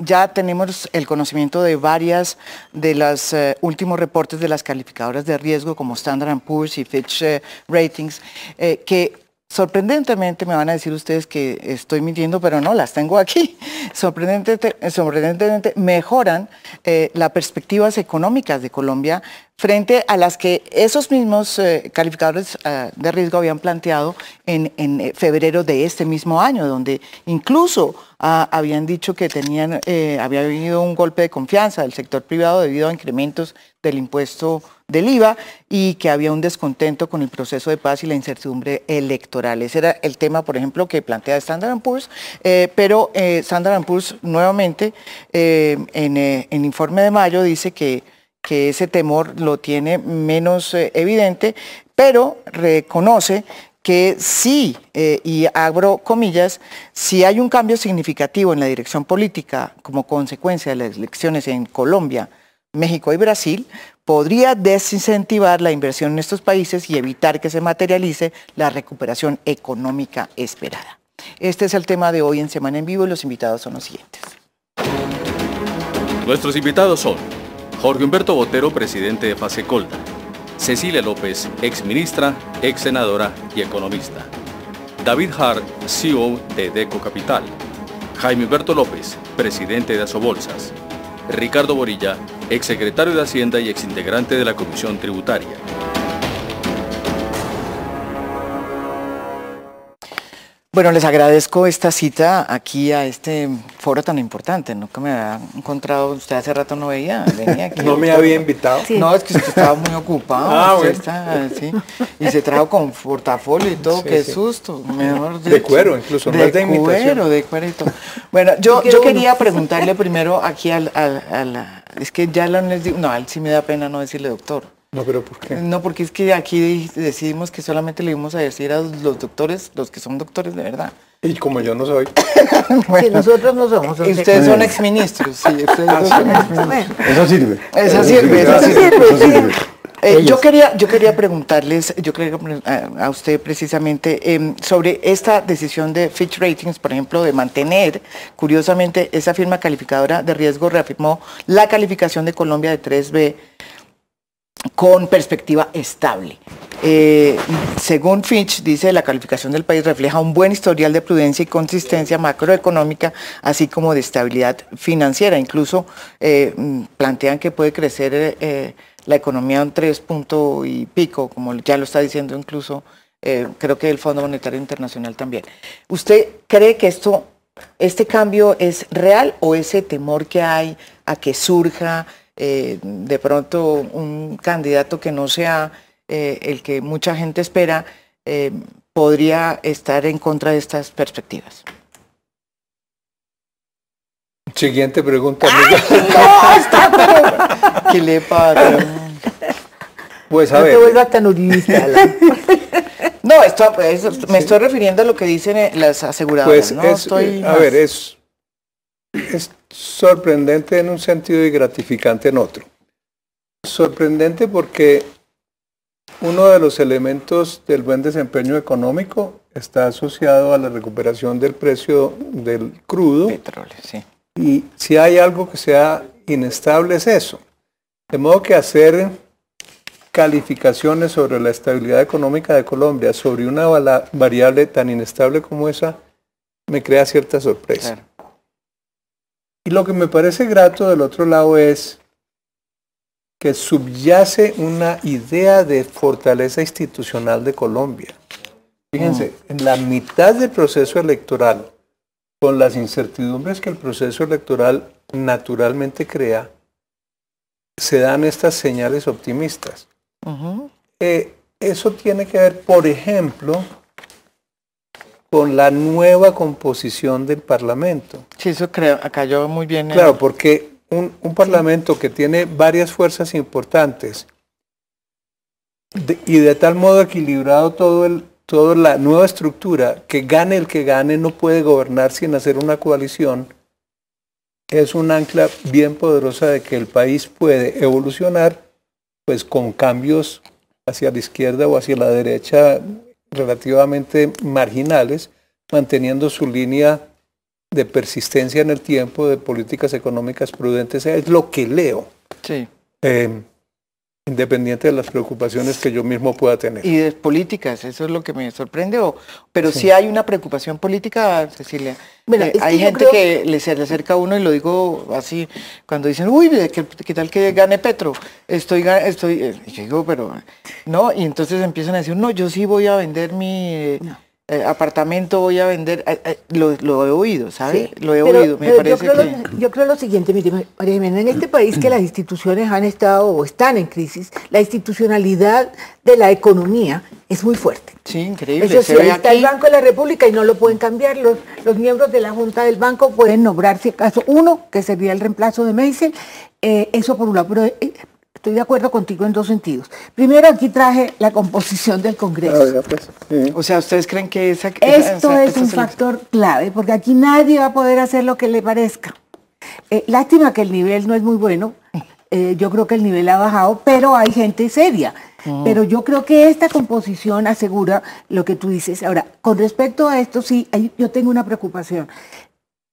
ya tenemos el conocimiento de varias de los eh, últimos reportes de las calificadoras de riesgo como Standard Poor's y Fitch eh, Ratings, eh, que Sorprendentemente, me van a decir ustedes que estoy mintiendo, pero no, las tengo aquí. Sorprendentemente, mejoran las perspectivas económicas de Colombia frente a las que esos mismos eh, calificadores eh, de riesgo habían planteado en, febrero de este mismo año, donde incluso ah, habían dicho que tenían, había habido un golpe de confianza del sector privado debido a incrementos del impuesto del IVA y que había un descontento con el proceso de paz y la incertidumbre electoral. Ese era el tema, por ejemplo, que plantea Standard Poor's, eh, pero eh, Standard Poor's nuevamente eh, en el informe de mayo dice que, que ese temor lo tiene menos evidente, pero reconoce que sí, y abro comillas, si hay un cambio significativo en la dirección política como consecuencia de las elecciones en Colombia, México y Brasil, podría desincentivar la inversión en estos países y evitar que se materialice la recuperación económica esperada. Este es el tema de hoy en Semana en Vivo y los invitados son los siguientes. Nuestros invitados son Jorge Humberto Botero, presidente de Fasecolda, Cecilia López, ex ministra, ex senadora y economista, David Hart, CEO de Deco Capital, Jaime Humberto López, presidente de Asobolsas, Ricardo Borilla, exsecretario de Hacienda y exintegrante de la Comisión Tributaria. Bueno, les agradezco esta cita aquí a este foro tan importante. Nunca me había encontrado, usted hace rato no veía, venía aquí. no me había invitado. No, es que usted estaba muy ocupado. Ah, bueno. sí. Y se trajo con portafolio y todo, qué susto. Mejor de cuero, incluso, de, de cuero, de cuero y todo. Bueno, yo, yo quería preguntarle primero aquí al, al, es que ya no les digo, no, a él sí me da pena no decirle doctor. No, pero ¿por qué? No, porque es que aquí decidimos que solamente le íbamos a decir a los doctores, los que son doctores de verdad. Y como yo no soy. nosotros no somos. Ustedes son exministros, sí. Ustedes ah, Eso sirve. Eso sirve, eso sirve. Eh, yo, quería, yo quería preguntarles, yo quería a, usted precisamente em, sobre esta decisión de Fitch Ratings, por ejemplo, de mantener, curiosamente, esa firma calificadora de riesgo reafirmó la calificación de Colombia de 3B con perspectiva estable. Eh, según Fitch, dice, la calificación del país refleja un buen historial de prudencia y consistencia macroeconómica, así como de estabilidad financiera. Incluso eh, plantean que puede crecer eh, la economía un tres punto y pico, como ya lo está diciendo incluso, creo que el Fondo Monetario Internacional también. ¿Usted cree que esto, este cambio es real o ese temor que hay a que surja eh, de pronto un candidato que no sea eh, el que mucha gente espera, eh, podría estar en contra de estas perspectivas. Siguiente pregunta. ¿Qué le pasa? Pues a ver. No esto, me estoy refiriendo a lo que dicen las aseguradoras. Pues a ver, es, es sorprendente en un sentido y gratificante en otro. Sorprendente porque uno de los elementos del buen desempeño económico está asociado a la recuperación del precio del crudo. Petróleo, sí. Y si hay algo que sea inestable es eso. De modo que hacer calificaciones sobre la estabilidad económica de Colombia sobre una variable tan inestable como esa me crea cierta sorpresa. Y lo que me parece grato del otro lado es que subyace una idea de fortaleza institucional de Colombia. Fíjense, mm. en la mitad del proceso electoral, con las incertidumbres que el proceso electoral naturalmente crea, se dan estas señales optimistas. Eh, eso tiene que ver, por ejemplo, con la nueva composición del Parlamento. Sí, eso creo, cayó muy bien. Claro, porque un, Parlamento que tiene varias fuerzas importantes y de tal modo equilibrado todo el, toda la nueva estructura, que gane el que gane no puede gobernar sin hacer una coalición, es un ancla bien poderosa de que el país puede evolucionar pues con cambios hacia la izquierda o hacia la derecha relativamente marginales, manteniendo su línea de persistencia en el tiempo, de políticas económicas prudentes, es lo que leo. Sí. Eh, independiente de las preocupaciones que yo mismo pueda tener. Y de políticas, eso es lo que me sorprende, o, pero sí. hay una preocupación política, Cecilia. Eh, hay gente que le se le acerca a uno y lo digo así, cuando dicen, uy, ¿qué, qué tal que gane Petro? Estoy, estoy, eh", yo digo, pero, no, y entonces empiezan a decir, no, yo sí voy a vender mi... Eh, eh, apartamento voy a vender, eh, eh, lo, he oído, ¿sabe? lo he oído, me parece yo creo, lo, yo creo lo siguiente, mire, María Jimena, en este país que las instituciones han estado o están en crisis, la institucionalidad de la economía es muy fuerte. Sí, increíble. Eso sí, está el Banco de la República y no lo pueden cambiar. Los, los miembros de la Junta del Banco pueden nombrar, si acaso, uno, que sería el reemplazo de Meisel, eso por un lado. Pero Estoy de acuerdo contigo en dos sentidos. Primero, aquí traje la composición del Congreso. Pues, o sea, ¿ustedes creen que esa... Esto es un factor clave, porque aquí nadie va a poder hacer lo que le parezca. Eh, lástima que el nivel no es muy bueno. Eh, yo creo que el nivel ha bajado, pero hay gente seria. Mm. Pero yo creo que esta composición asegura lo que tú dices. Ahora, con respecto a esto, sí, yo tengo una preocupación.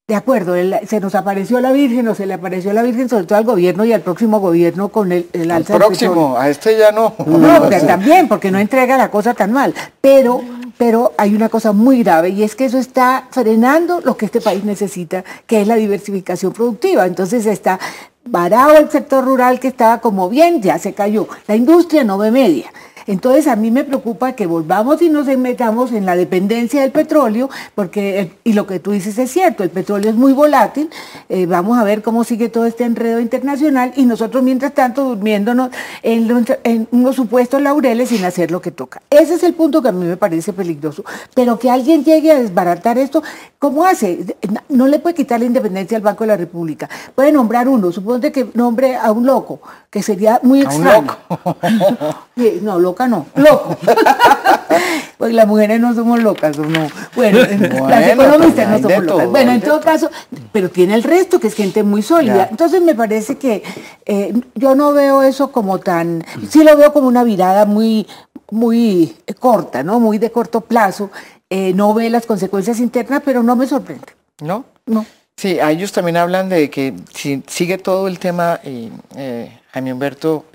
De acuerdo, se nos apareció la Virgen o se le apareció la Virgen sobre todo al gobierno y al próximo gobierno con el, el alza Al próximo, a este ya no. No, también, porque no entrega la cosa tan mal. Pero, pero hay una cosa muy grave y es que eso está frenando lo que este país necesita, que es la diversificación productiva. Entonces está varado el sector rural que estaba como bien, ya se cayó. La industria no ve media. Entonces a mí me preocupa que volvamos y nos metamos en la dependencia del petróleo, porque, y lo que tú dices es cierto, el petróleo es muy volátil, eh, vamos a ver cómo sigue todo este enredo internacional y nosotros mientras tanto durmiéndonos en, unos supuestos laureles sin hacer lo que toca. Ese es el punto que a mí me parece peligroso, pero que alguien llegue a desbaratar esto, ¿cómo hace? No le puede quitar la independencia al Banco de la República, puede nombrar uno, suponte que nombre a un loco, que sería muy extraño. no, loco no, loco. pues las mujeres no somos locas, ¿o no? Bueno, las economistas no somos locas. Bueno, en todo caso, pero tiene el resto, que es gente muy sólida. Entonces me parece que eh, yo no veo eso como tan, sí lo veo como una virada muy, muy corta, ¿no? Muy de corto plazo. Eh, no ve las consecuencias internas, pero no me sorprende. ¿No? No. Sí, ellos también hablan de que si sigue todo el tema, y eh, Jaime Humberto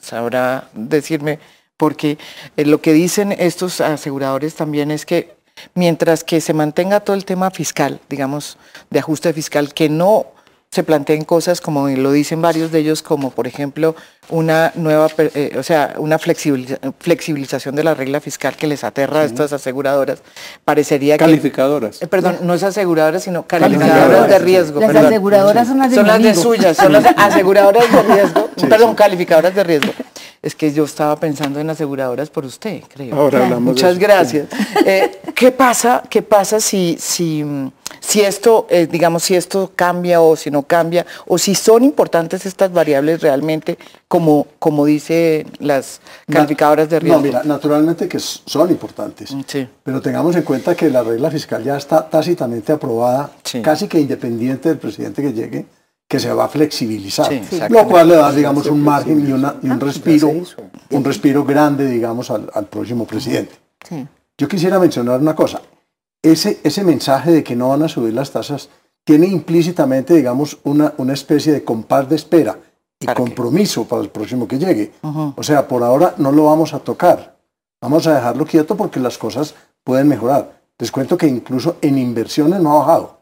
sabrá decirme, porque eh, lo que dicen estos aseguradores también es que mientras que se mantenga todo el tema fiscal, digamos, de ajuste fiscal, que no se planteen cosas como lo dicen varios de ellos, como por ejemplo una nueva, eh, o sea, una flexibilización de la regla fiscal que les aterra a estas aseguradoras. Parecería calificadoras. que... Calificadoras. perdón, no es aseguradoras, sino calificadoras, de riesgo. Las aseguradoras son las de Son las de suyas, son las aseguradoras de riesgo, perdón, calificadoras de riesgo. Es que yo estaba pensando en aseguradoras por usted, creo. Ahora hablamos Muchas gracias. Eh, ¿Qué pasa, qué pasa si, si, si esto, eh, digamos, si esto cambia o si no cambia, o si son importantes estas variables realmente, como, como dice las calificadoras de riesgo? No, mira, naturalmente que son importantes. Mm, sí. Pero tengamos en cuenta que la regla fiscal ya está tácitamente aprobada, casi que independiente del presidente que llegue que se va a flexibilizar, lo cual le da, digamos, un margen y, un ah, respiro, un respiro grande, digamos, al, próximo presidente. Yo quisiera mencionar una cosa. Ese, ese mensaje de que no van a subir las tasas tiene implícitamente, digamos, una, una especie de compás de espera y compromiso para el próximo que llegue. O sea, por ahora no lo vamos a tocar. Vamos a dejarlo quieto porque las cosas pueden mejorar. Les cuento que incluso en inversiones no ha bajado.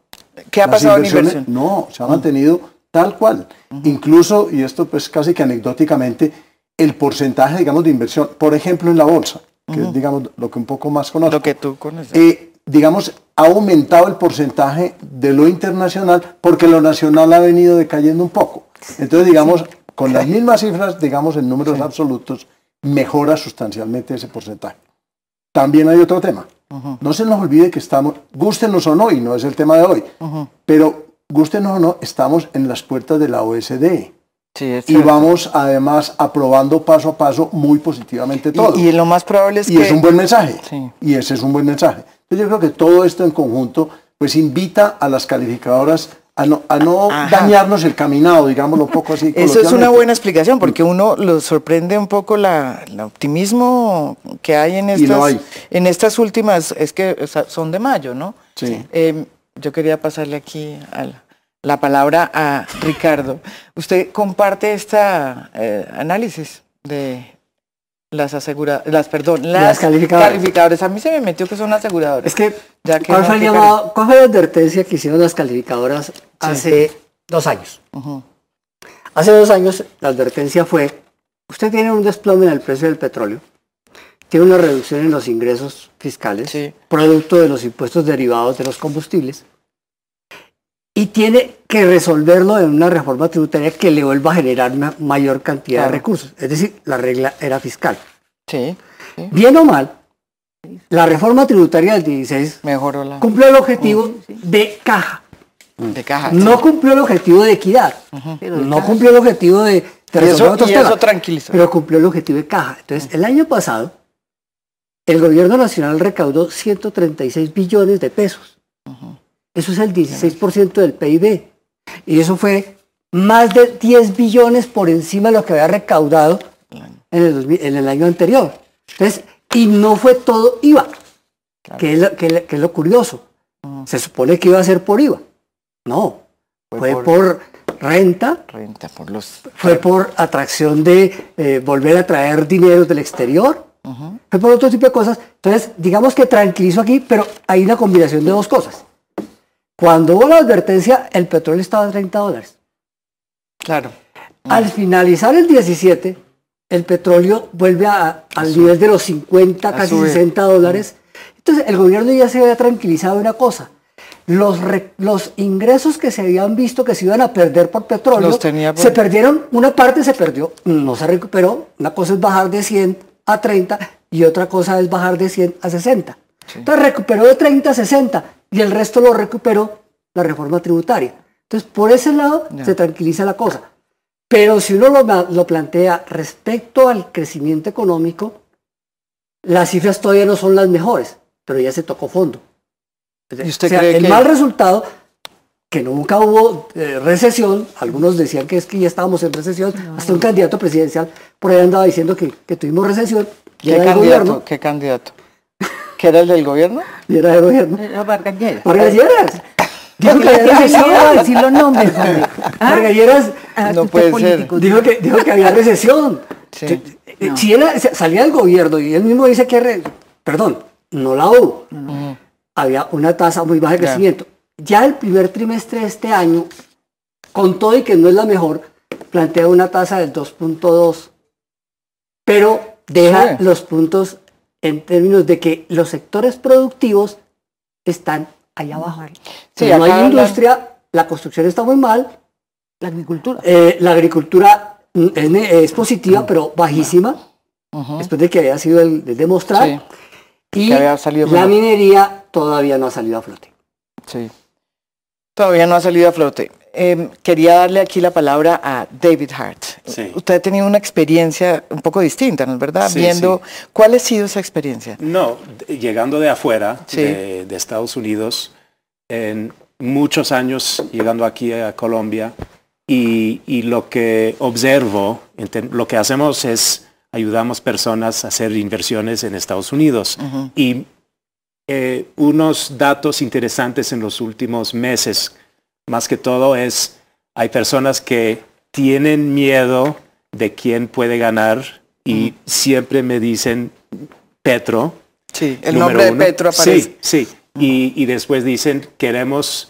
¿Qué ha pasado en inversiones? No, se ha mantenido tal cual. Incluso, y esto pues casi que anecdóticamente, el porcentaje, digamos, de inversión, por ejemplo, en la bolsa, que es, digamos, lo que un poco más conozco. Lo que tú conoces. Eh, digamos, ha aumentado el porcentaje de lo internacional porque lo nacional ha venido decayendo un poco. Entonces, digamos, con las mismas cifras, digamos, en números absolutos, mejora sustancialmente ese porcentaje. También hay otro tema. No se nos olvide que estamos, gústenos o no, y no es el tema de hoy, pero gústenos o no, estamos en las puertas de la OSD. y vamos además aprobando paso a paso muy positivamente todo. Y, lo más probable es y es un buen mensaje. Y ese es un buen mensaje. Entonces yo creo que todo esto en conjunto pues invita a las calificadoras a no, a no dañarnos el caminado, digámoslo un poco así. Eso es una buena explicación, porque uno lo sorprende un poco la, el optimismo que hay en estas, en estas últimas, es que son de mayo, ¿no? Sí. Eh, yo quería pasarle aquí la palabra a Ricardo. ¿Usted comparte este análisis de las aseguradoras, las, perdón, las, calificadoras. A mí se me metió que son aseguradoras. Es que, ¿cuál, fue llamado, ¿cuál, fue la advertencia que hicieron las calificadoras hace dos años? Hace dos años la advertencia fue, usted tiene un desplome en el precio del petróleo, tiene una reducción en los ingresos fiscales, producto de los impuestos derivados de los combustibles, y tiene que resolverlo en una reforma tributaria que le vuelva a generar una mayor cantidad de recursos. Es decir, la regla era fiscal. Sí, Bien o mal, la reforma tributaria del 16 Mejoró la... cumplió el objetivo de caja. De caja. No cumplió el objetivo de equidad. no cumplió el objetivo de... de eso, y eso tranquiliza. Pero cumplió el objetivo de caja. Entonces, el año pasado, el gobierno nacional recaudó 136 billones de pesos. Eso es el 16% del PIB. Y eso fue más de 10 billones por encima de lo que había recaudado en el, año anterior. Entonces, y no fue todo IVA, que, es lo, curioso. Se supone que iba a ser por IVA. No, fue, por, renta. Renta, por los... Fue por atracción de eh, volver a traer dinero del exterior. Fue por otro tipo de cosas. Entonces, digamos que tranquilizo aquí, pero hay una combinación de dos cosas. Cuando hubo la advertencia, el petróleo estaba a 30 dólares. Claro. Al finalizar el 17, el petróleo vuelve a, al nivel de los 50, casi 60 dólares. Entonces, el gobierno ya se había tranquilizado una cosa. Los, los ingresos que se habían visto que se iban a perder por petróleo, se perdieron, una parte se perdió, no se recuperó. Una cosa es bajar de 100 a 30 y otra cosa es bajar de 100 a 60. Entonces recuperó de 30 a 60 y el resto lo recuperó la reforma tributaria. Entonces, por ese lado se tranquiliza la cosa. Pero si uno lo, plantea respecto al crecimiento económico, las cifras todavía no son las mejores, pero ya se tocó fondo. ¿Y usted cree el mal resultado, que nunca hubo eh, recesión, algunos decían que es que ya estábamos en recesión, hasta un candidato presidencial por ahí andaba diciendo que, tuvimos recesión. ¿Qué candidato? ¿Qué candidato? ¿Que era el del gobierno? Y era del gobierno. Era Vargas Lleras. Vargas Lleras. Dijo que había recesión. decir los nombres, ¿Ah? Vargas Lleras. Ah, no puede ser. Dijo que, dijo que había recesión. Sí. Eh, si él salía del gobierno y él mismo dice que... Perdón, no la hubo. Había una tasa muy baja de crecimiento. Ya el primer trimestre de este año, con todo y que no es la mejor, plantea una tasa del 2.2. Pero deja los puntos en términos de que los sectores productivos están allá abajo. si no hay industria, la... construcción está muy mal. La agricultura. Eh, la agricultura es, positiva, pero bajísima, después de que había sido el, de demostrar. Y la minería todavía no ha salido a flote. Sí. Todavía no ha salido a flote. Em, quería darle aquí la palabra a David Hart. Usted ha tenido una experiencia un poco distinta, ¿no es verdad? Viendo, ¿cuál ha sido esa experiencia? No, llegando de afuera, de, Estados Unidos, en muchos años llegando aquí a Colombia, y, lo que observo, lo que hacemos es ayudamos personas a hacer inversiones en Estados Unidos. Y eh, unos datos interesantes en los últimos meses más que todo es, hay personas que tienen miedo de quién puede ganar y siempre me dicen Petro. Sí, el nombre de Petro aparece. Sí, sí. y, después dicen queremos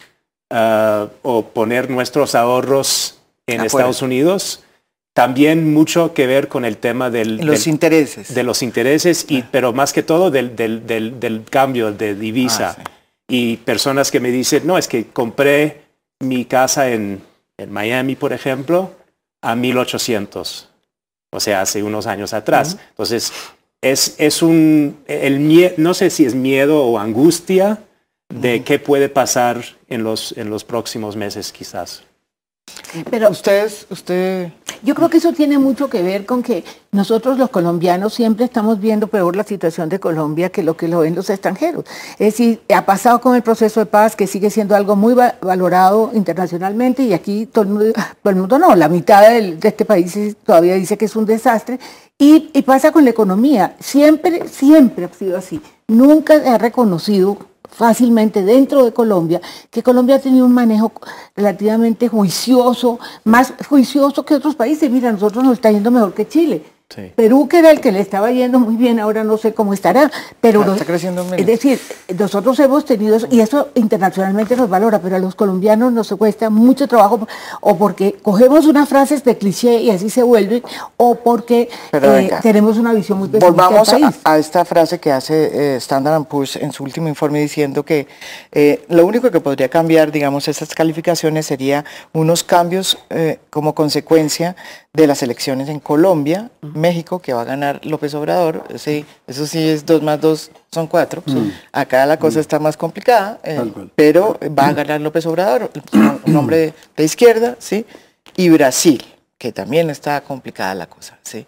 uh, o poner nuestros ahorros en Estados Unidos. También mucho que ver con el tema del... Los intereses. De los intereses, y, ah. pero más que todo del, del, del, cambio de divisa. Ah, y personas que me dicen, no, es que compré mi casa en, Miami, por ejemplo, a 1800, o sea, hace unos años atrás. Entonces, es, es un, el no sé si es miedo o angustia de qué puede pasar en los, en los próximos meses quizás. Pero ustedes, usted... Yo creo que eso tiene mucho que ver con que nosotros los colombianos siempre estamos viendo peor la situación de Colombia que lo que lo ven los extranjeros. Es decir, ha pasado con el proceso de paz que sigue siendo algo muy valorado internacionalmente y aquí todo el mundo, todo el mundo no, la mitad de este país todavía dice que es un desastre y, y pasa con la economía. Siempre, siempre ha sido así. Nunca ha reconocido fácilmente dentro de Colombia, que Colombia ha tenido un manejo relativamente juicioso, más juicioso que otros países. Mira, nosotros nos está yendo mejor que Chile. Perú, que era el que le estaba yendo muy bien, ahora no sé cómo estará, pero ah, está creciendo es decir, nosotros hemos tenido, y eso internacionalmente nos valora, pero a los colombianos nos cuesta mucho trabajo, o porque cogemos unas frases de cliché y así se vuelven, o porque eh, tenemos una visión muy pesimista Volvamos A, esta frase que hace eh, Standard Poor's en su último informe diciendo que eh, lo único que podría cambiar, digamos, esas calificaciones sería unos cambios como consecuencia de las elecciones en Colombia, México, que va a ganar López Obrador, sí, eso sí es dos más dos son cuatro. Mm. Acá la cosa mm. está más complicada, eh, pero va a ganar López Obrador, un hombre de izquierda, sí, y Brasil, que también está complicada la cosa, sí.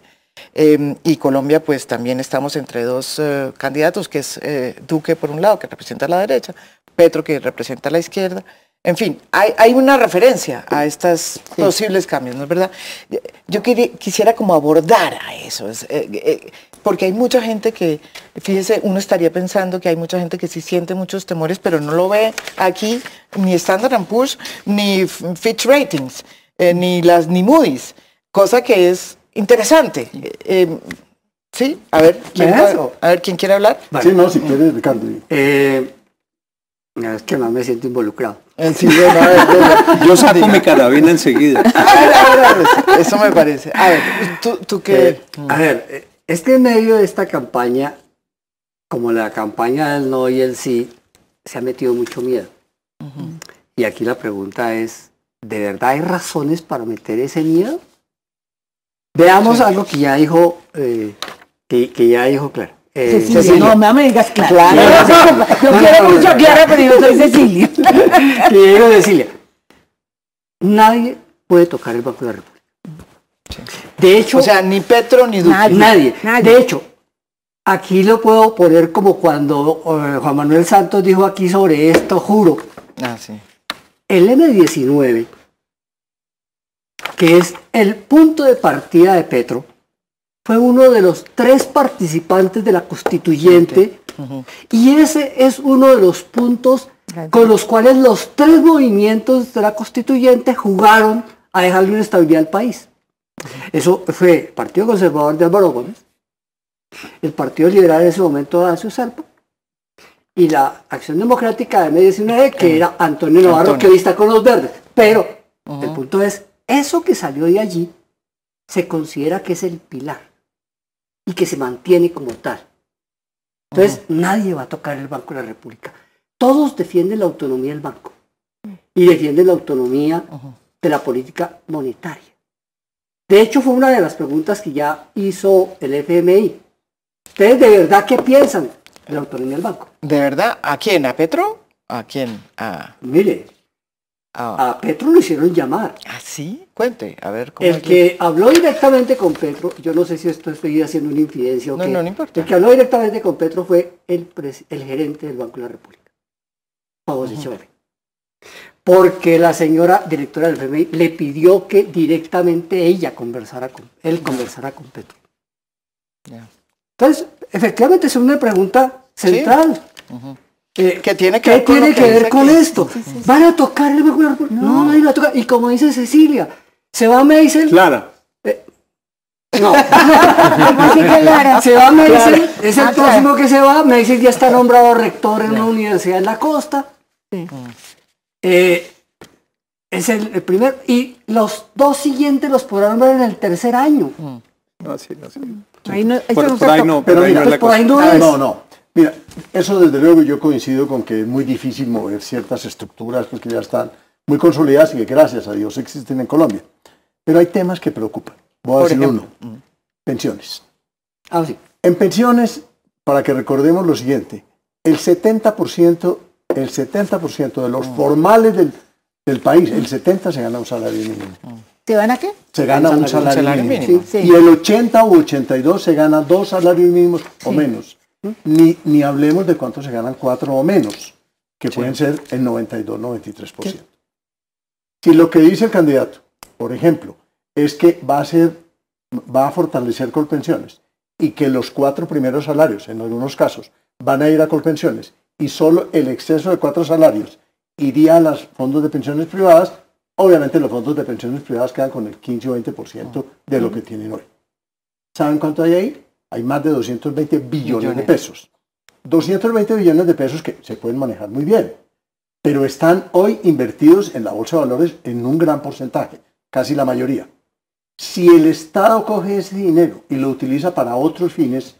Em, y Colombia, pues también estamos entre dos eh, candidatos, que es eh, Duque por un lado, que representa la derecha, Petro, que representa la izquierda, en fin, hay, una referencia a estos posibles cambios, ¿no es verdad? Yo quisiera como abordar a eso, eh, eh, porque hay mucha gente que, fíjese, uno estaría pensando que hay mucha gente que sí siente muchos temores, pero no lo ve aquí ni Standard Poor's, ni Fitch Ratings, eh, ni las ni Moody's, cosa que es interesante. sí, a ver, ¿quién, a ver, ¿quién quiere hablar? Sí, no, si quiere, Ricardo. Es que más me siento involucrado. Yo saco mi carabina enseguida. Eso me parece. A ver, ¿tú, qué? Eh, a ver, eh, es que en medio de esta campaña, como la campaña del no y el sí, se ha metido mucho miedo. Y aquí la pregunta es, ¿de verdad hay razones para meter ese miedo? Veamos algo que ya dijo, eh, que, que ya dijo claro. Eh, Cecilia. No, me digas Clara. Yo quiero mucho a Clara, pero yo soy Cecilia. Quiero Cecilia. Nadie puede tocar el Banco de la República. De hecho... O sea, ni Petro ni Duque. Nadie. De hecho, aquí lo puedo poner como cuando eh, Juan Manuel Santos dijo aquí sobre esto, juro. Ah, sí. El M19, que es el punto de partida de Petro, fue uno de los tres participantes de la constituyente y ese es uno de los puntos con los cuales los tres movimientos de la constituyente jugaron a dejarle una estabilidad al país. Eso fue el Partido Conservador de Álvaro Gómez, el Partido Liberal en ese momento de Acio Serpa y la Acción Democrática de M19 que era Antonio Navarro que hoy está con los verdes. Pero el punto es, eso que salió de allí se considera que es el pilar y que se mantiene como tal. Entonces, nadie va a tocar el Banco de la República. Todos defienden la autonomía del banco y defienden la autonomía de la política monetaria. De hecho, fue una de las preguntas que ya hizo el FMI. ¿Ustedes de verdad qué piensan de la autonomía del banco? ¿De verdad? ¿A quién? ¿A Petro? ¿A quién? A... Mire, Ah. A Petro lo hicieron llamar. ¿Ah, sí? Cuente, a ver cómo. El que habló directamente con Petro, yo no sé si esto estoy haciendo una infidencia o no, qué. No, no importa. El que habló directamente con Petro fue el, el gerente del Banco de la República, Pablo uh Porque la señora directora del FMI le pidió que directamente ella conversara con, él conversara con Petro. Entonces, efectivamente es una pregunta central. ¿Qué tiene que ver con, tiene que ver con esto? ¿Van a tocar el No, no, nadie va a tocar. Y como dice Cecilia, se va a Meisel. Clara. Eh, no. se va a Meisel, es el ah, próximo que se va. Meisel ya está nombrado rector en una universidad en la costa. Eh, es el, el, primer. Y los dos siguientes los podrán ver en el tercer año. No, sí, no, sí. Ahí no, por, por, ahí no, pero ahí no, por ahí no, es. no, no. Mira, eso desde luego yo coincido con que es muy difícil mover ciertas estructuras porque ya están muy consolidadas y que gracias a Dios existen en Colombia. Pero hay temas que preocupan. Voy a decir uno. Pensiones. Ah, sí. En pensiones, para que recordemos lo siguiente, el 70%, el 70 de los formales del, del, país, el 70 se gana un salario mínimo. ¿Se van a qué? Se gana un salario, mínimo. Y el 80 u 82 se gana dos salarios mínimos o menos. Ni, ni hablemos de cuánto se ganan cuatro o menos, que pueden ser el 92-93%. Si lo que dice el candidato, por ejemplo, es que va a ser, va a fortalecer Colpensiones y que los cuatro primeros salarios, en algunos casos, van a ir a Colpensiones y solo el exceso de cuatro salarios iría a los fondos de pensiones privadas, obviamente los fondos de pensiones privadas quedan con el 15 o 20% de lo que tienen hoy. ¿Saben cuánto hay ahí? Hay más de 220 billones, de pesos. 220 billones de pesos que se pueden manejar muy bien, pero están hoy invertidos en la bolsa de valores en un gran porcentaje, casi la mayoría. Si el Estado coge ese dinero y lo utiliza para otros fines,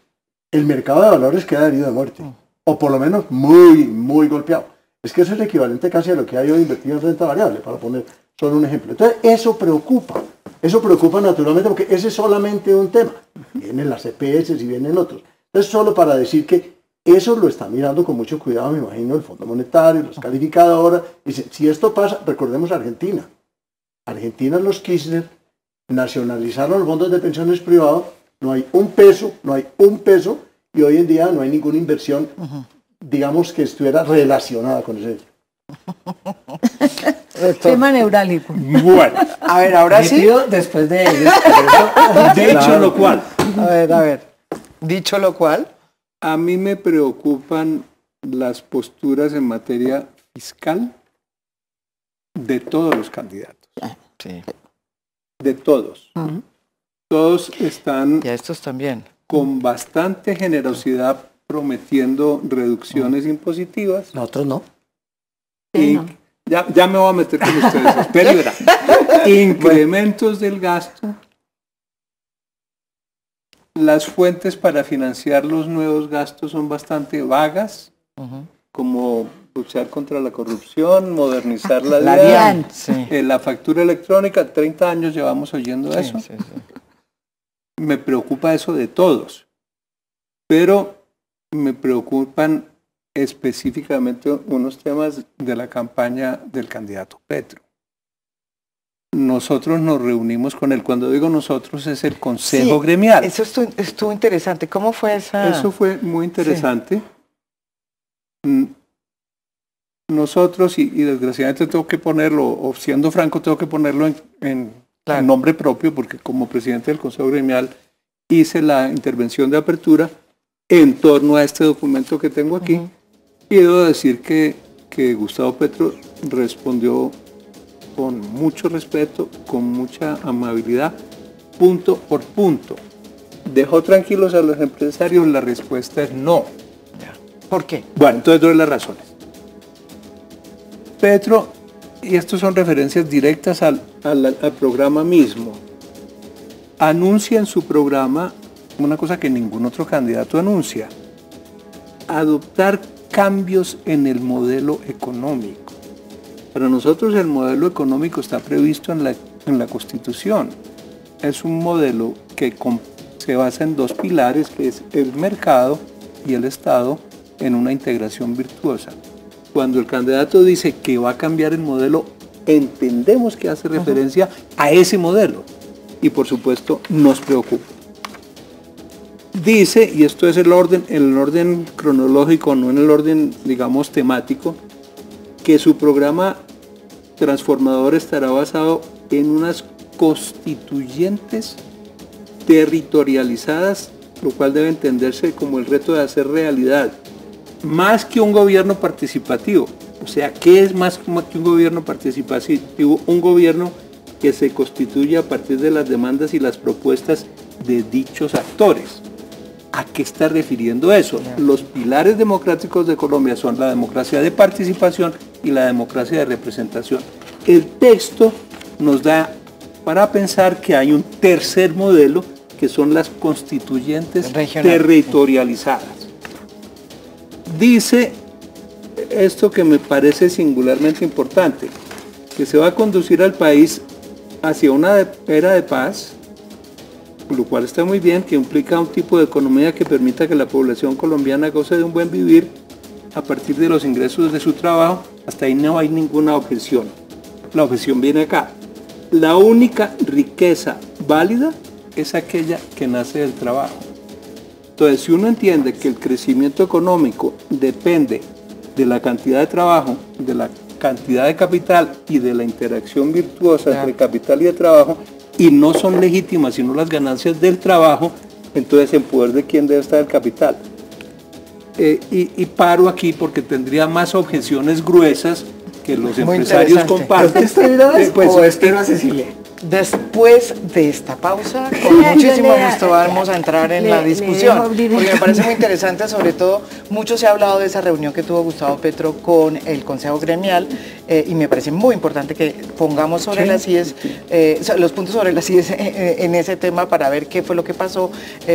el mercado de valores queda herido de muerte, o por lo menos muy, muy golpeado. Es que eso es equivalente casi a lo que hay hoy invertido en renta variable, para poner solo un ejemplo. Entonces, eso preocupa. Eso preocupa naturalmente porque ese es solamente un tema. Vienen las EPS y vienen otros. Entonces, solo para decir que eso lo está mirando con mucho cuidado, me imagino, el Fondo Monetario, los calificadores. Dice, si esto pasa, recordemos Argentina. Argentina, los Kirchner nacionalizaron los fondos de pensiones privados, no hay un peso, no hay un peso, y hoy en día no hay ninguna inversión, digamos, que estuviera relacionada con ese. Tema neurálgico. Bueno, a ver, ahora sí. Después de Dicho lo cual. A ver, a ver. Dicho lo cual. A mí me preocupan las posturas en materia fiscal de todos los candidatos. Sí. De todos. Todos están. Y estos también. Con bastante generosidad prometiendo reducciones impositivas. Nosotros no. Ya, ya, me voy a meter con ustedes. Espera, Incrementos del gasto. Las fuentes para financiar los nuevos gastos son bastante vagas, como luchar contra la corrupción, modernizar la, la eh, la factura electrónica, 30 años llevamos oyendo eso. me preocupa eso de todos, pero me preocupan específicamente unos temas de la campaña del candidato Petro. Nosotros nos reunimos con él. Cuando digo nosotros es el Consejo Gremial. Eso estuvo, interesante. ¿Cómo fue esa? Eso fue muy interesante. Mm, nosotros, y, desgraciadamente tengo que ponerlo, o siendo franco, tengo que ponerlo en, nombre propio, porque como presidente del Consejo Gremial hice la intervención de apertura en torno a este documento que tengo aquí. Quiero decir que, que Gustavo Petro respondió con mucho respeto, con mucha amabilidad, punto por punto. ¿Dejó tranquilos a los empresarios? La respuesta es no. ¿Por qué? Bueno, entonces doy las razones. Petro, y estos son referencias directas al, al programa mismo, anuncia en su programa una cosa que ningún otro candidato anuncia, adoptar cambios en el modelo económico. Para nosotros el modelo económico está previsto en la, en la Constitución. Es un modelo que se basa en dos pilares, que es el mercado y el Estado, en una integración virtuosa. Cuando el candidato dice que va a cambiar el modelo, entendemos que hace referencia a ese modelo y por supuesto nos preocupa dice, y esto es el orden, el orden cronológico, no en el orden, digamos, temático, que su programa transformador estará basado en unas constituyentes territorializadas, lo cual debe entenderse como el reto de hacer realidad, más que un gobierno participativo. O sea, ¿qué es más que un gobierno participativo? Un gobierno que se constituye a partir de las demandas y las propuestas de dichos actores. ¿A qué está refiriendo eso? Los pilares democráticos de Colombia son la democracia de participación y la democracia de representación. El texto nos da para pensar que hay un tercer modelo que son las constituyentes territorializadas. Dice esto que me parece singularmente importante, que se va a conducir al país hacia una era de paz, lo cual está muy bien, que implica un tipo de economía que permita que la población colombiana goce de un buen vivir a partir de los ingresos de su trabajo. Hasta ahí no hay ninguna objeción. La objeción viene acá. La única riqueza válida es aquella que nace del trabajo. Entonces, si uno entiende que el crecimiento económico depende de la cantidad de trabajo, de la cantidad de capital y de la interacción virtuosa entre capital y de trabajo, y no son legítimas sino las ganancias del trabajo, entonces en poder de quién debe estar el capital. eh, y, paro aquí porque tendría más objeciones gruesas que los empresarios comparten. Eh, pues, o espero a Cecilia. Después de esta pausa, con muchísimo gusto vamos a entrar en la discusión, porque me parece muy interesante, sobre todo, mucho se ha hablado de esa reunión que tuvo Gustavo Petro con el Consejo Gremial, eh, y me parece muy importante que pongamos sobre las IES, eh, los puntos sobre las IES eh, en ese tema para ver qué fue lo que pasó,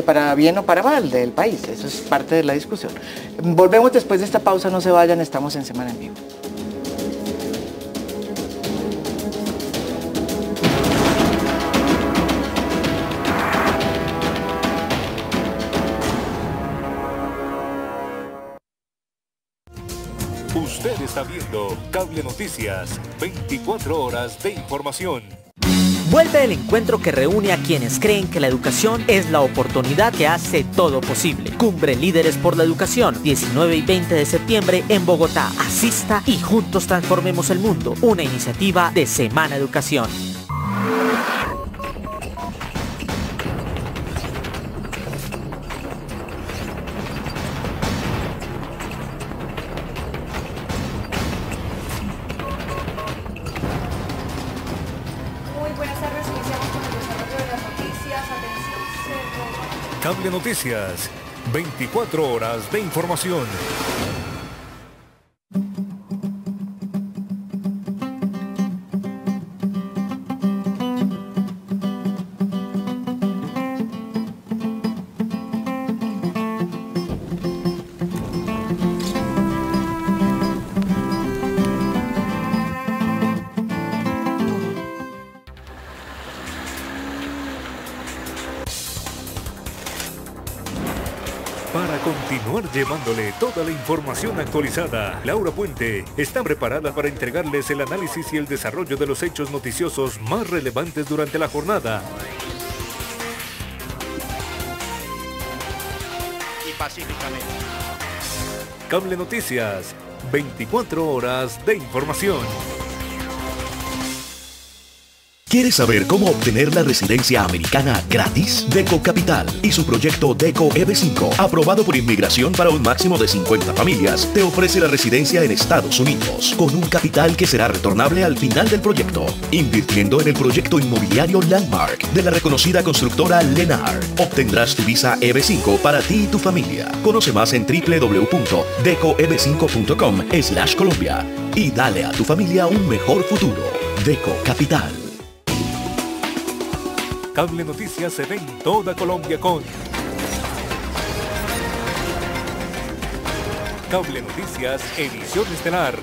para bien o para mal del país. Eso es parte de la discusión. Volvemos después de esta pausa, no se vayan, estamos en Semana en Vivo. Está viendo Cable Noticias, 24 horas de información. Vuelve el encuentro que reúne a quienes creen que la educación es la oportunidad que hace todo posible. Cumbre Líderes por la Educación, 19 y 20 de septiembre en Bogotá. Asista y juntos transformemos el mundo. Una iniciativa de Semana Educación. Cable Noticias, 24 horas de información. Información actualizada. Laura Puente está preparada para entregarles el análisis y el desarrollo de los hechos noticiosos más relevantes durante la jornada. Y pacíficamente. Cable Noticias, 24 horas de información. ¿Quieres saber cómo obtener la residencia americana gratis? Deco Capital y su proyecto Deco EB5, aprobado por inmigración para un máximo de 50 familias, te ofrece la residencia en Estados Unidos, con un capital que será retornable al final del proyecto, invirtiendo en el proyecto inmobiliario Landmark de la reconocida constructora Lenar. Obtendrás tu visa EB5 para ti y tu familia. Conoce más en www.decoeb5.com slash Colombia y dale a tu familia un mejor futuro. Deco Capital. Cable Noticias se ve en toda Colombia con Cable Noticias Edición Estelar.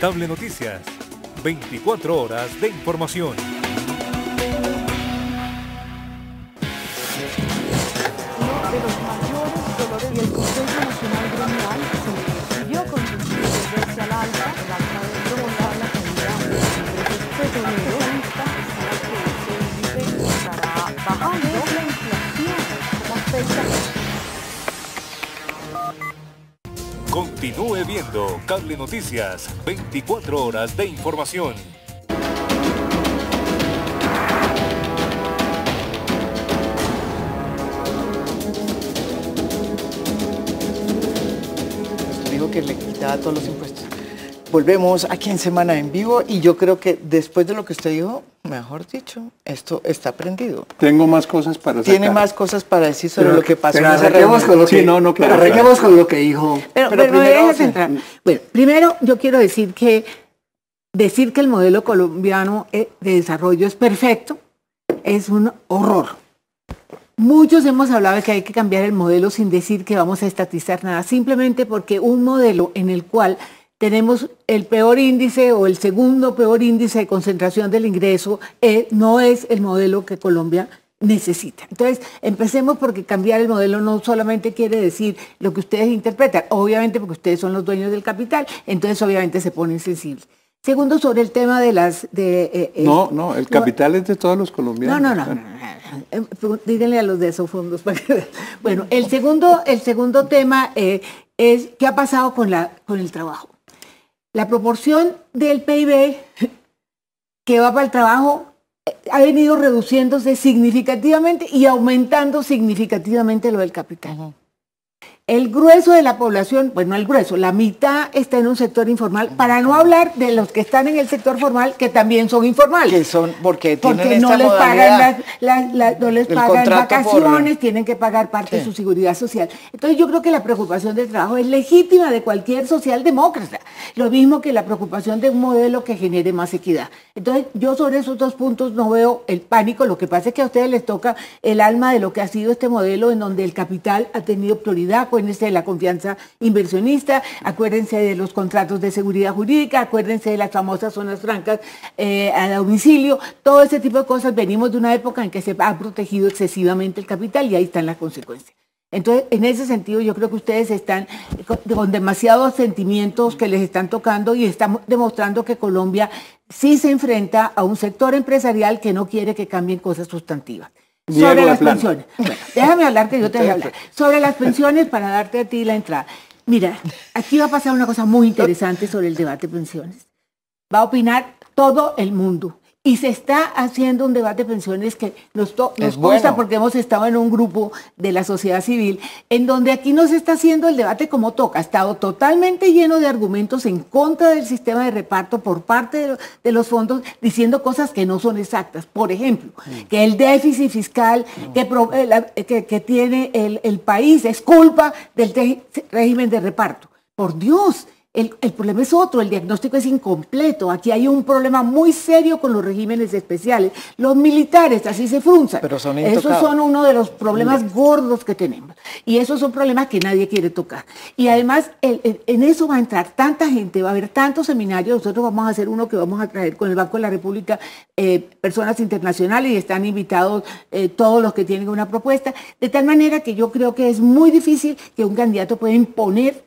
Cable Noticias, 24 horas de información. Continúe viendo Cable Noticias, 24 horas de información. Dijo que le quitaba todos los impuestos. Volvemos aquí en Semana en Vivo y yo creo que después de lo que usted dijo, mejor dicho, esto está prendido. Tengo más cosas para decir. Tiene más cosas para decir sobre lo que pasó en esa con lo que, no, no, con lo que dijo. Pero, primero, bueno, primero yo quiero decir que decir que el modelo colombiano eh, de desarrollo es perfecto es un horror. Muchos hemos hablado de que hay que cambiar el modelo sin decir que vamos a estatizar nada, simplemente porque un modelo en el cual tenemos el peor índice o el segundo peor índice de concentración del ingreso, eh, no es el modelo que Colombia necesita. Entonces, empecemos porque cambiar el modelo no solamente quiere decir lo que ustedes interpretan, obviamente porque ustedes son los dueños del capital, entonces obviamente se ponen sensibles. Segundo, sobre el tema de las... De, eh, no, no, el capital es de todos los colombianos. No, no, no. díganle a los de esos fondos. Para que... Bueno, el segundo, el segundo tema eh, es qué ha pasado con, la, con el trabajo la proporción del PIB que va para el trabajo eh, ha venido reduciéndose significativamente y aumentando significativamente lo del capital. El grueso de la población, bueno, el grueso, la mitad está en un sector informal, para no hablar de los que están en el sector formal, que también son informales. Que son, porque tienen no, les pagan no les pagan vacaciones, tienen que pagar parte de su seguridad social. Entonces yo creo que la preocupación del trabajo es legítima de cualquier socialdemócrata. Lo mismo que la preocupación de un modelo que genere más equidad. Entonces yo sobre esos dos puntos no veo el pánico, lo que pasa es que a ustedes les toca el alma de lo que ha sido este modelo en donde el capital ha tenido prioridad, acuérdense de la confianza inversionista, acuérdense de los contratos de seguridad jurídica, acuérdense de las famosas zonas francas eh, a domicilio, todo ese tipo de cosas. Venimos de una época en que se ha protegido excesivamente el capital y ahí están las consecuencias. Entonces, en ese sentido, yo creo que ustedes están con, demasiados sentimientos que les están tocando y están demostrando que Colombia sí se enfrenta a un sector empresarial que no quiere que cambien cosas sustantivas. Sobre las pensiones. déjame hablar que yo te voy a hablar. Sobre las pensiones, para darte a ti la entrada. Mira, aquí va a pasar una cosa muy interesante sobre el debate de pensiones. Va a opinar todo el mundo. Y se está haciendo un debate de pensiones que nos, nos porque hemos estado en un grupo de la sociedad civil, en donde aquí no se está haciendo el debate como toca. Ha estado totalmente lleno de argumentos en contra del sistema de reparto por parte de, los fondos, diciendo cosas que no son exactas. Por ejemplo, mm. que el déficit fiscal eh, que, que, tiene el, el país es culpa del régimen de reparto. Por Dios, el, problema es otro, el diagnóstico es incompleto. Aquí hay un problema muy serio con los regímenes especiales. Los militares así se frunzan. Pero son Esos son uno de los problemas gordos que tenemos. Y esos son problemas que nadie quiere tocar. Y además, en eso va a entrar tanta gente, va a haber tantos seminarios. Nosotros vamos a hacer uno que vamos a traer con el Banco de la República, eh, personas internacionales, y están invitados eh, todos los que tienen una propuesta. De tal manera que yo creo que es muy difícil que un candidato pueda imponer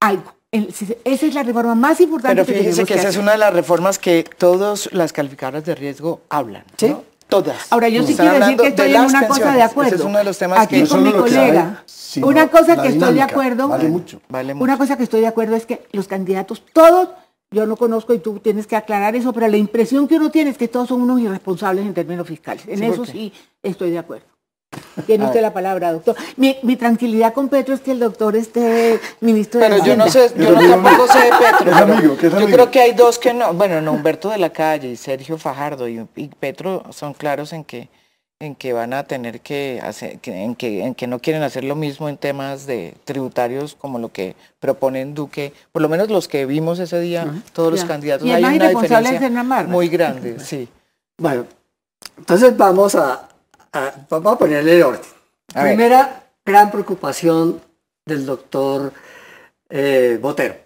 algo esa es la reforma más importante. Pero fíjense que, esa es una de las reformas que todas las calificadoras de riesgo hablan. ¿Sí? Todas. Ahora, yo sí quiero decir que estoy en una cosa de acuerdo. es uno de los temas Aquí con mi colega. una cosa que estoy de acuerdo. Vale mucho. Vale mucho. Una cosa que estoy de acuerdo es que los candidatos, todos, yo no conozco y tú tienes que aclarar eso, pero la impresión que uno tiene es que todos son unos irresponsables en términos fiscales. En eso sí estoy de acuerdo. Tiene usted la palabra, doctor. Mi, tranquilidad con Petro es que el doctor esté ministro de Pero yo no sé, yo no tampoco sé de Petro. yo creo que hay dos que no, bueno, no, Humberto de la Calle y Sergio Fajardo y, Petro son claros en que en que van a tener que hacer, en que, en que no quieren hacer lo mismo en temas de tributarios como lo que proponen Duque, por lo menos los que vimos ese día, todos los candidatos, hay una diferencia muy grande, sí. Bueno, entonces vamos a, vamos a ponerle el orden. Primera gran preocupación del doctor eh, Botero,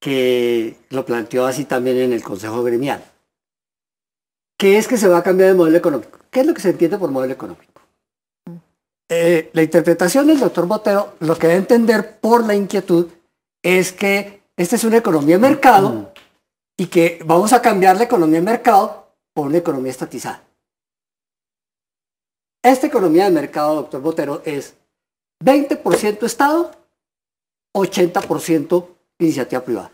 que lo planteó así también en el Consejo Gremial, que es que se va a cambiar el modelo económico. ¿Qué es lo que se entiende por modelo económico? Eh, la interpretación del doctor Botero, lo que debe entender por la inquietud, es que esta es una economía de mercado y que vamos a cambiar la economía de mercado por una economía estatizada. Esta economía de mercado, doctor Botero, es 20% Estado, 80% iniciativa privada.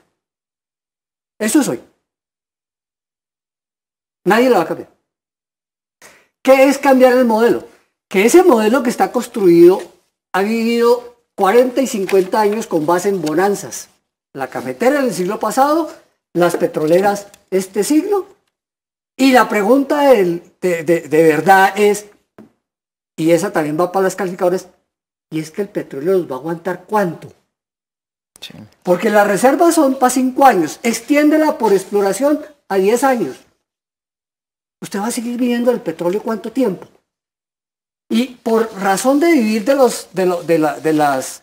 Eso es hoy. Nadie lo va a cambiar. ¿Qué es cambiar el modelo? Que ese modelo que está construido ha vivido 40 y 50 años con base en bonanzas. La cafetera del siglo pasado, las petroleras este siglo. Y la pregunta de, de verdad es, y esa también va para las calificadoras, y es que el petróleo los va a aguantar cuánto. Porque las reservas son para cinco años, extiéndela por exploración a 10 años. Usted va a seguir viviendo el petróleo cuánto tiempo. Y por razón de vivir de, los, de, de, las,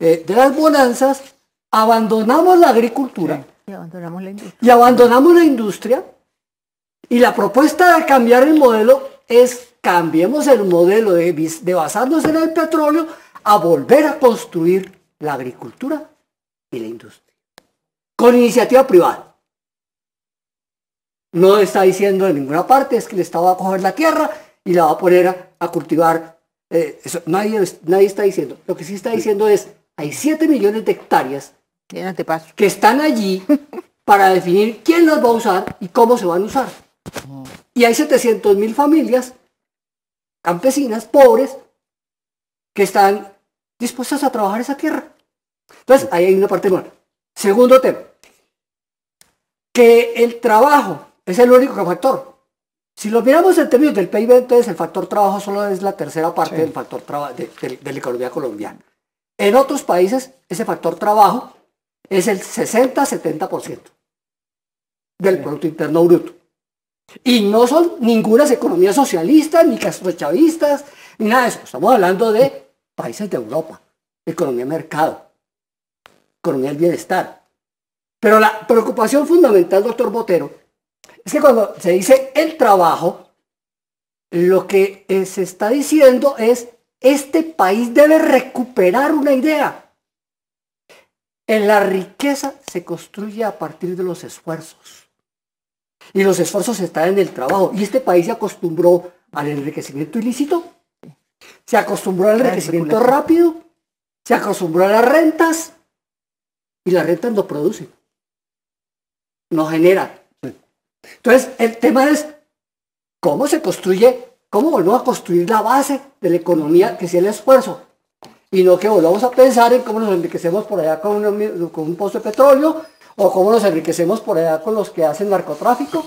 eh, de las bonanzas, abandonamos la agricultura. Y abandonamos la industria. Y abandonamos la industria. Y la propuesta de cambiar el modelo es cambiemos el modelo de, de basarnos en el petróleo a volver a construir la agricultura y la industria. Con iniciativa privada. No está diciendo en ninguna parte es que el Estado va a coger la tierra y la va a poner a, cultivar. Eh, eso, nadie, nadie está diciendo. Lo que sí está diciendo es, hay 7 millones de hectáreas que están allí para definir quién las va a usar y cómo se van a usar. Y hay 700 mil familias campesinas pobres que están dispuestas a trabajar esa tierra. Entonces, ahí hay una parte buena. Segundo tema, que el trabajo es el único factor. Si lo miramos en términos del PIB, entonces el factor trabajo solo es la tercera parte del factor de, de la economía colombiana. En otros países, ese factor trabajo es el 60-70% del Producto Interno Bruto. Y no son ninguna economías socialistas, ni castrochavistas, ni nada de eso. Estamos hablando de países de Europa, economía de mercado, economía del bienestar. Pero la preocupación fundamental, doctor Botero, es que cuando se dice el trabajo, lo que eh, se está diciendo es, este país debe recuperar una idea. En la riqueza se construye a partir de los esfuerzos. Y los esfuerzos están en el trabajo. Y este país se acostumbró al enriquecimiento ilícito, se acostumbró al enriquecimiento rápido, se acostumbró a las rentas y las rentas no producen, no generan. Entonces, el tema es cómo se construye, cómo volvemos a construir la base de la economía, que sea el esfuerzo. Y no que volvamos a pensar en cómo nos enriquecemos por allá con un, con un pozo de petróleo o cómo nos enriquecemos por allá con los que hacen narcotráfico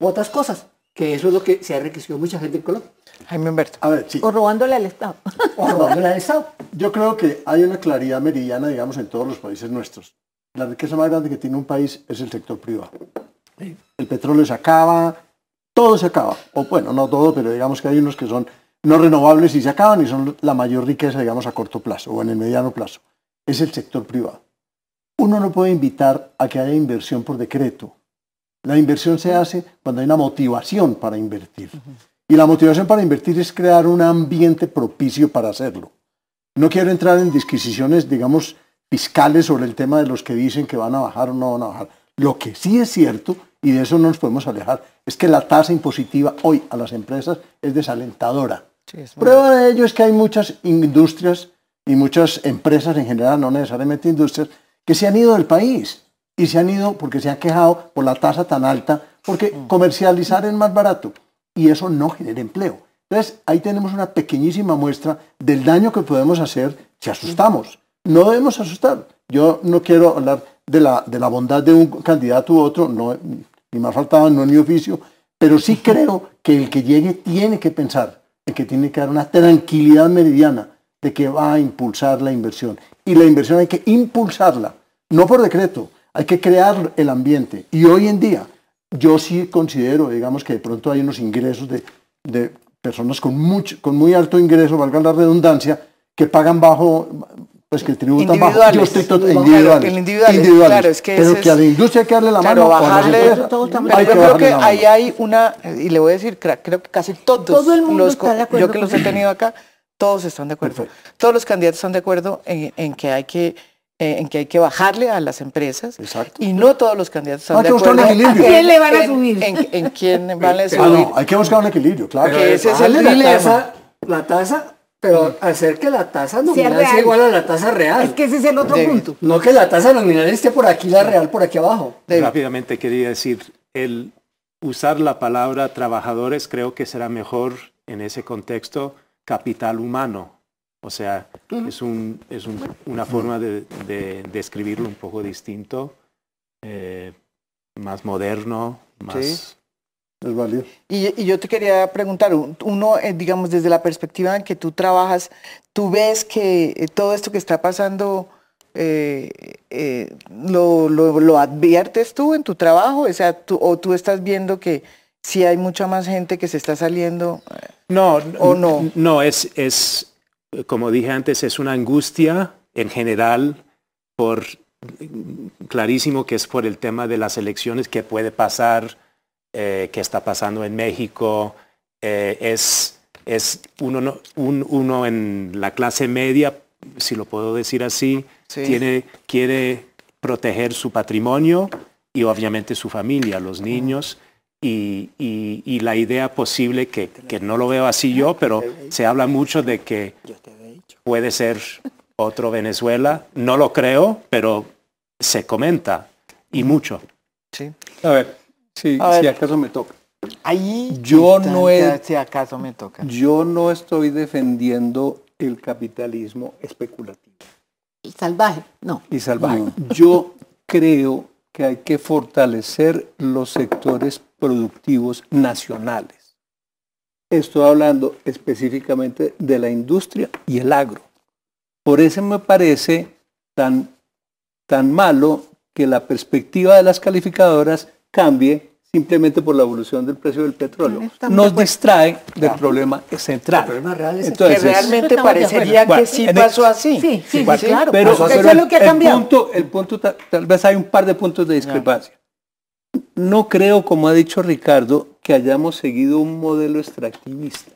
u otras cosas, que eso es lo que se ha enriquecido mucha gente en Colombia. Jaime Humberto. A ver, O robándole al Estado. o robándole al Estado. Yo creo que hay una claridad meridiana, digamos, en todos los países nuestros. La riqueza más grande que tiene un país es el sector privado. El petróleo se acaba, todo se acaba. O bueno, no todo, pero digamos que hay unos que son no renovables y se acaban y son la mayor riqueza, digamos, a corto plazo o en el mediano plazo. Es el sector privado. Uno no puede invitar a que haya inversión por decreto. La inversión se hace cuando hay una motivación para invertir. Y la motivación para invertir es crear un ambiente propicio para hacerlo. No quiero entrar en disquisiciones, digamos, fiscales sobre el tema de los que dicen que van a bajar o no van a bajar. Lo que sí es cierto, y de eso no nos podemos alejar, es que la tasa impositiva hoy a las empresas es desalentadora. Prueba de ello es que hay muchas industrias y muchas empresas en general, no necesariamente industrias, que se han ido del país y se han ido porque se han quejado por la tasa tan alta, porque mm. comercializar es más barato y eso no genera empleo. Entonces, ahí tenemos una pequeñísima muestra del daño que podemos hacer si asustamos. No debemos asustar. Yo no quiero hablar de la, de la bondad de un candidato u otro, no, ni me ha faltado, no en mi oficio, pero sí creo que el que llegue tiene que pensar en que tiene que dar una tranquilidad meridiana de que va a impulsar la inversión. Y la inversión hay que impulsarla, no por decreto, hay que crear el ambiente. Y hoy en día, yo sí considero, digamos, que de pronto hay unos ingresos de, personas con, mucho, con muy alto ingreso, valga la redundancia, que pagan bajo, pues que tributan bajo. Yo estoy individuales. Claro, es que pero que a la industria hay que darle la mano. Bajarle, pero yo creo que ahí hay una, y le voy a decir, creo que casi todos Todo el mundo los, está de acuerdo yo que los he tenido acá, todos están de acuerdo. Todos los candidatos están de acuerdo en que hay que eh, en que hay que bajarle a las empresas y no todos los candidatos están de acuerdo. ¿A quién le van a subir? En, quién van a ah, subir. hay que buscar un equilibrio, claro. ese es el dilema. La tasa, pero hacer que la tasa nominal sea, igual a la tasa real. Es que ese es el otro punto. No que la tasa nominal esté por aquí, la real por aquí abajo. Rápidamente quería decir, el usar la palabra trabajadores creo que será mejor en ese contexto capital humano o sea, es, un, es una forma de, describirlo un poco distinto, eh, más moderno, más... Sí. Es válido. Y, yo te quería preguntar, uno, eh, digamos, desde la perspectiva en que tú trabajas, ¿tú ves que eh, todo esto que está pasando lo, lo, adviertes tú en tu trabajo? O sea, tú, ¿o tú estás viendo que si hay mucha más gente que se está saliendo? No, ¿o no? No, es, es como dije antes, es una angustia en general por clarísimo que es por el tema de las elecciones que puede pasar, eh, que está pasando en México. Eh, es es uno, uno en la clase media, si lo puedo decir así, tiene, quiere proteger su patrimonio y obviamente su familia, los niños. Y, y, la idea posible, que, que, no lo veo así yo, pero se habla mucho de que puede ser otro Venezuela. No lo creo, pero se comenta y mucho. Sí. A ver, si acaso me toca. Ahí yo no si acaso me toca. Yo no estoy defendiendo el capitalismo especulativo. Y salvaje, no. Y salvaje. Yo creo que hay que fortalecer los sectores productivos nacionales. Estoy hablando específicamente de la industria y el agro. Por eso me parece tan, tan malo que la perspectiva de las calificadoras cambie simplemente por la evolución del precio del petróleo. Nos distrae del problema central. Entonces, que realmente parecería que sí pasó así. Sí, sí, claro. Pero, eso es lo que ha cambiado. El punto, el punto, tal vez hay un par de puntos de discrepancia. No creo, como ha dicho Ricardo, que hayamos seguido un modelo extractivista.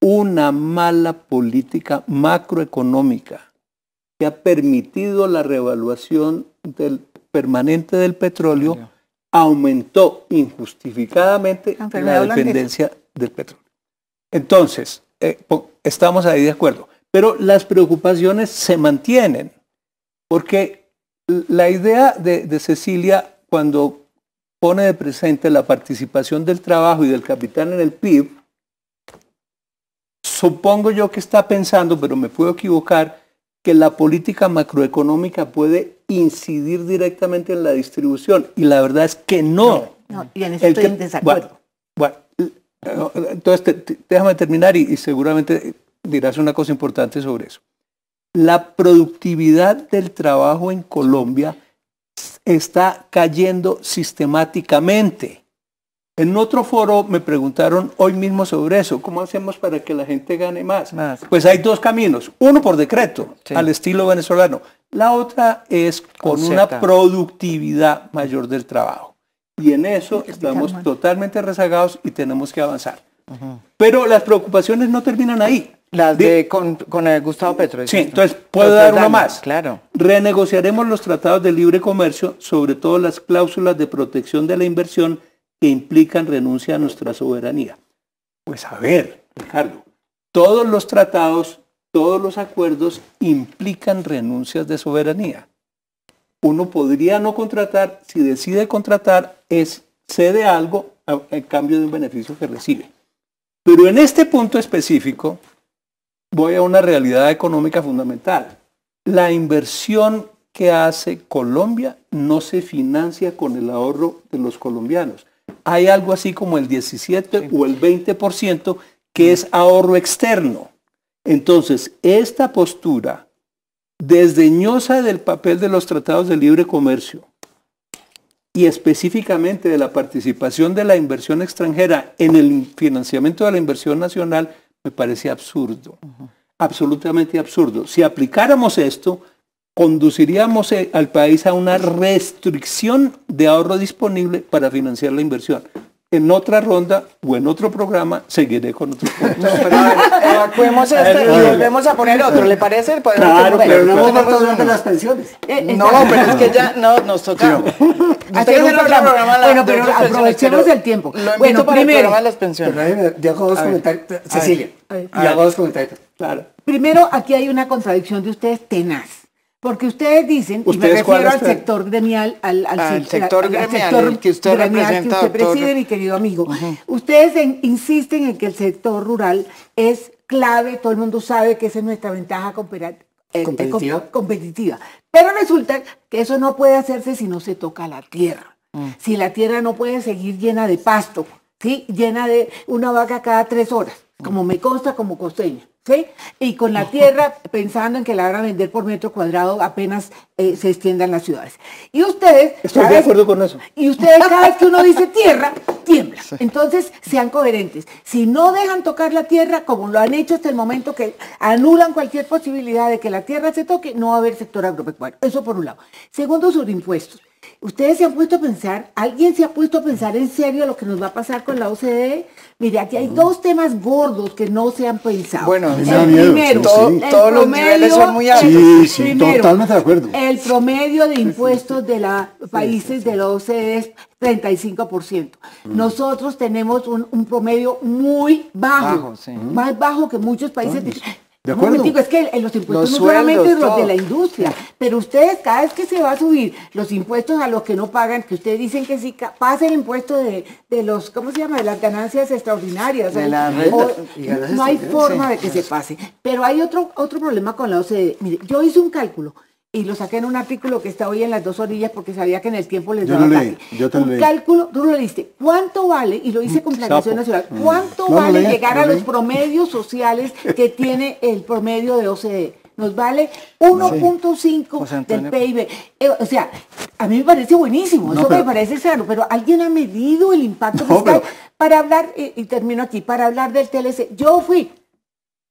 Una mala política macroeconómica que ha permitido la reevaluación del permanente del petróleo aumentó injustificadamente la dependencia del petróleo. Entonces, eh, estamos ahí de acuerdo. Pero las preocupaciones se mantienen, porque la idea de, de, Cecilia cuando pone de presente la participación del trabajo y del capital en el PIB, supongo yo que está pensando, pero me puedo equivocar, que la política macroeconómica puede incidir directamente en la distribución. Y la verdad es que no. no, y en eso estoy en desacuerdo. Bueno, entonces déjame terminar y, seguramente dirás una cosa importante sobre eso. La productividad del trabajo en Colombia está cayendo sistemáticamente. En otro foro me preguntaron hoy mismo sobre eso, ¿cómo hacemos para que la gente gane más? Pues hay dos caminos, uno por decreto, al estilo venezolano, la otra es con una productividad mayor del trabajo. Y en eso estamos totalmente rezagados y tenemos que avanzar. Pero las preocupaciones no terminan ahí. Las de, con, el Gustavo Petro. Sí, entonces puedo dar una más. Claro. Renegociaremos los tratados de libre comercio, sobre todo las cláusulas de protección de la inversión que implican renuncia a nuestra soberanía. Pues a ver, Ricardo, todos los tratados, todos los acuerdos implican renuncias de soberanía. Uno podría no contratar, si decide contratar, es cede algo en cambio de un beneficio que recibe. Pero en este punto específico, voy a una realidad económica fundamental. La inversión que hace Colombia no se financia con el ahorro de los colombianos hay algo así como el 17 o el 20% que es ahorro externo. Entonces, esta postura desdeñosa del papel de los tratados de libre comercio y específicamente de la participación de la inversión extranjera en el financiamiento de la inversión nacional me parece absurdo, absolutamente absurdo. Si aplicáramos esto, conduciríamos eh, al país a una restricción de ahorro disponible para financiar la inversión. En otra ronda o en otro programa seguiré con otro No, pero evacuemos este y volvemos a poner otro, ¿le parece? Claro, pero no vamos a hablar de las pensiones. Eh, eh, no, pero es que ya no, nos toca. Programa. Bueno, pero aprovechemos el tiempo. bueno, primero. las pensiones. Ya hago dos comentarios. Cecilia. Y hago dos comentarios. Claro. Primero, aquí hay una contradicción de ustedes tenaz. Porque ustedes dicen, y me refiero al sector gremial, al, sector gremial, que usted representa, que usted preside, mi querido amigo. Ustedes insisten en que el sector rural es clave, todo el mundo sabe que esa es nuestra ventaja eh, eh, competitiva. Pero resulta que eso no puede hacerse si no se toca la tierra. Mm. Si la tierra no puede seguir llena de pasto, ¿sí? llena de una vaca cada tres horas, como me consta como costeño. ¿sí? Y con la tierra pensando en que la van a vender por metro cuadrado apenas eh, se extiendan las ciudades. Y ustedes... Estoy de acuerdo con eso. Y ustedes cada vez que uno dice tierra, tiembla. Entonces, sean coherentes. Si no dejan tocar la tierra, como lo han hecho hasta el momento que anulan cualquier posibilidad de que la tierra se toque, no va a haber sector agropecuario. Eso por un lado. Segundo, sus impuestos. Ustedes se han puesto a pensar, alguien se ha puesto a pensar en serio lo que nos va a pasar con la OCDE. Mire, aquí hay dos temas gordos que no se han pensado. Bueno, el primero, todos los niveles son muy altos. Sí, sí, totalmente de acuerdo. El promedio de impuestos de los países de la OCDE es 35%. Mm. Nosotros tenemos un, promedio muy bajo, más bajo que muchos países. ¿De acuerdo? es que los impuestos no solamente los de la industria, pero ustedes cada vez que se va a subir los impuestos a los que no pagan, que ustedes dicen que sí, pasa el impuesto de, los, ¿cómo se llama? De las ganancias extraordinarias. De la no hay forma de que se pase. Pero hay otro, otro problema con la OCDE. Mire, yo hice un cálculo y lo saqué en un artículo que está hoy en las dos orillas porque sabía que en el tiempo les daba yo yo te Un cálculo, tú lo leíste, ¿cuánto vale? Y lo hice con Planación Nacional. Mm. ¿Cuánto vale llegar a los promedios sociales que tiene el promedio de OCDE? Nos vale 1.5 del PIB. Eh, o sea, a mí me parece buenísimo, eso me parece sano, pero alguien ha medido el impacto fiscal para hablar, y, y termino aquí, para hablar del TLC. Yo fui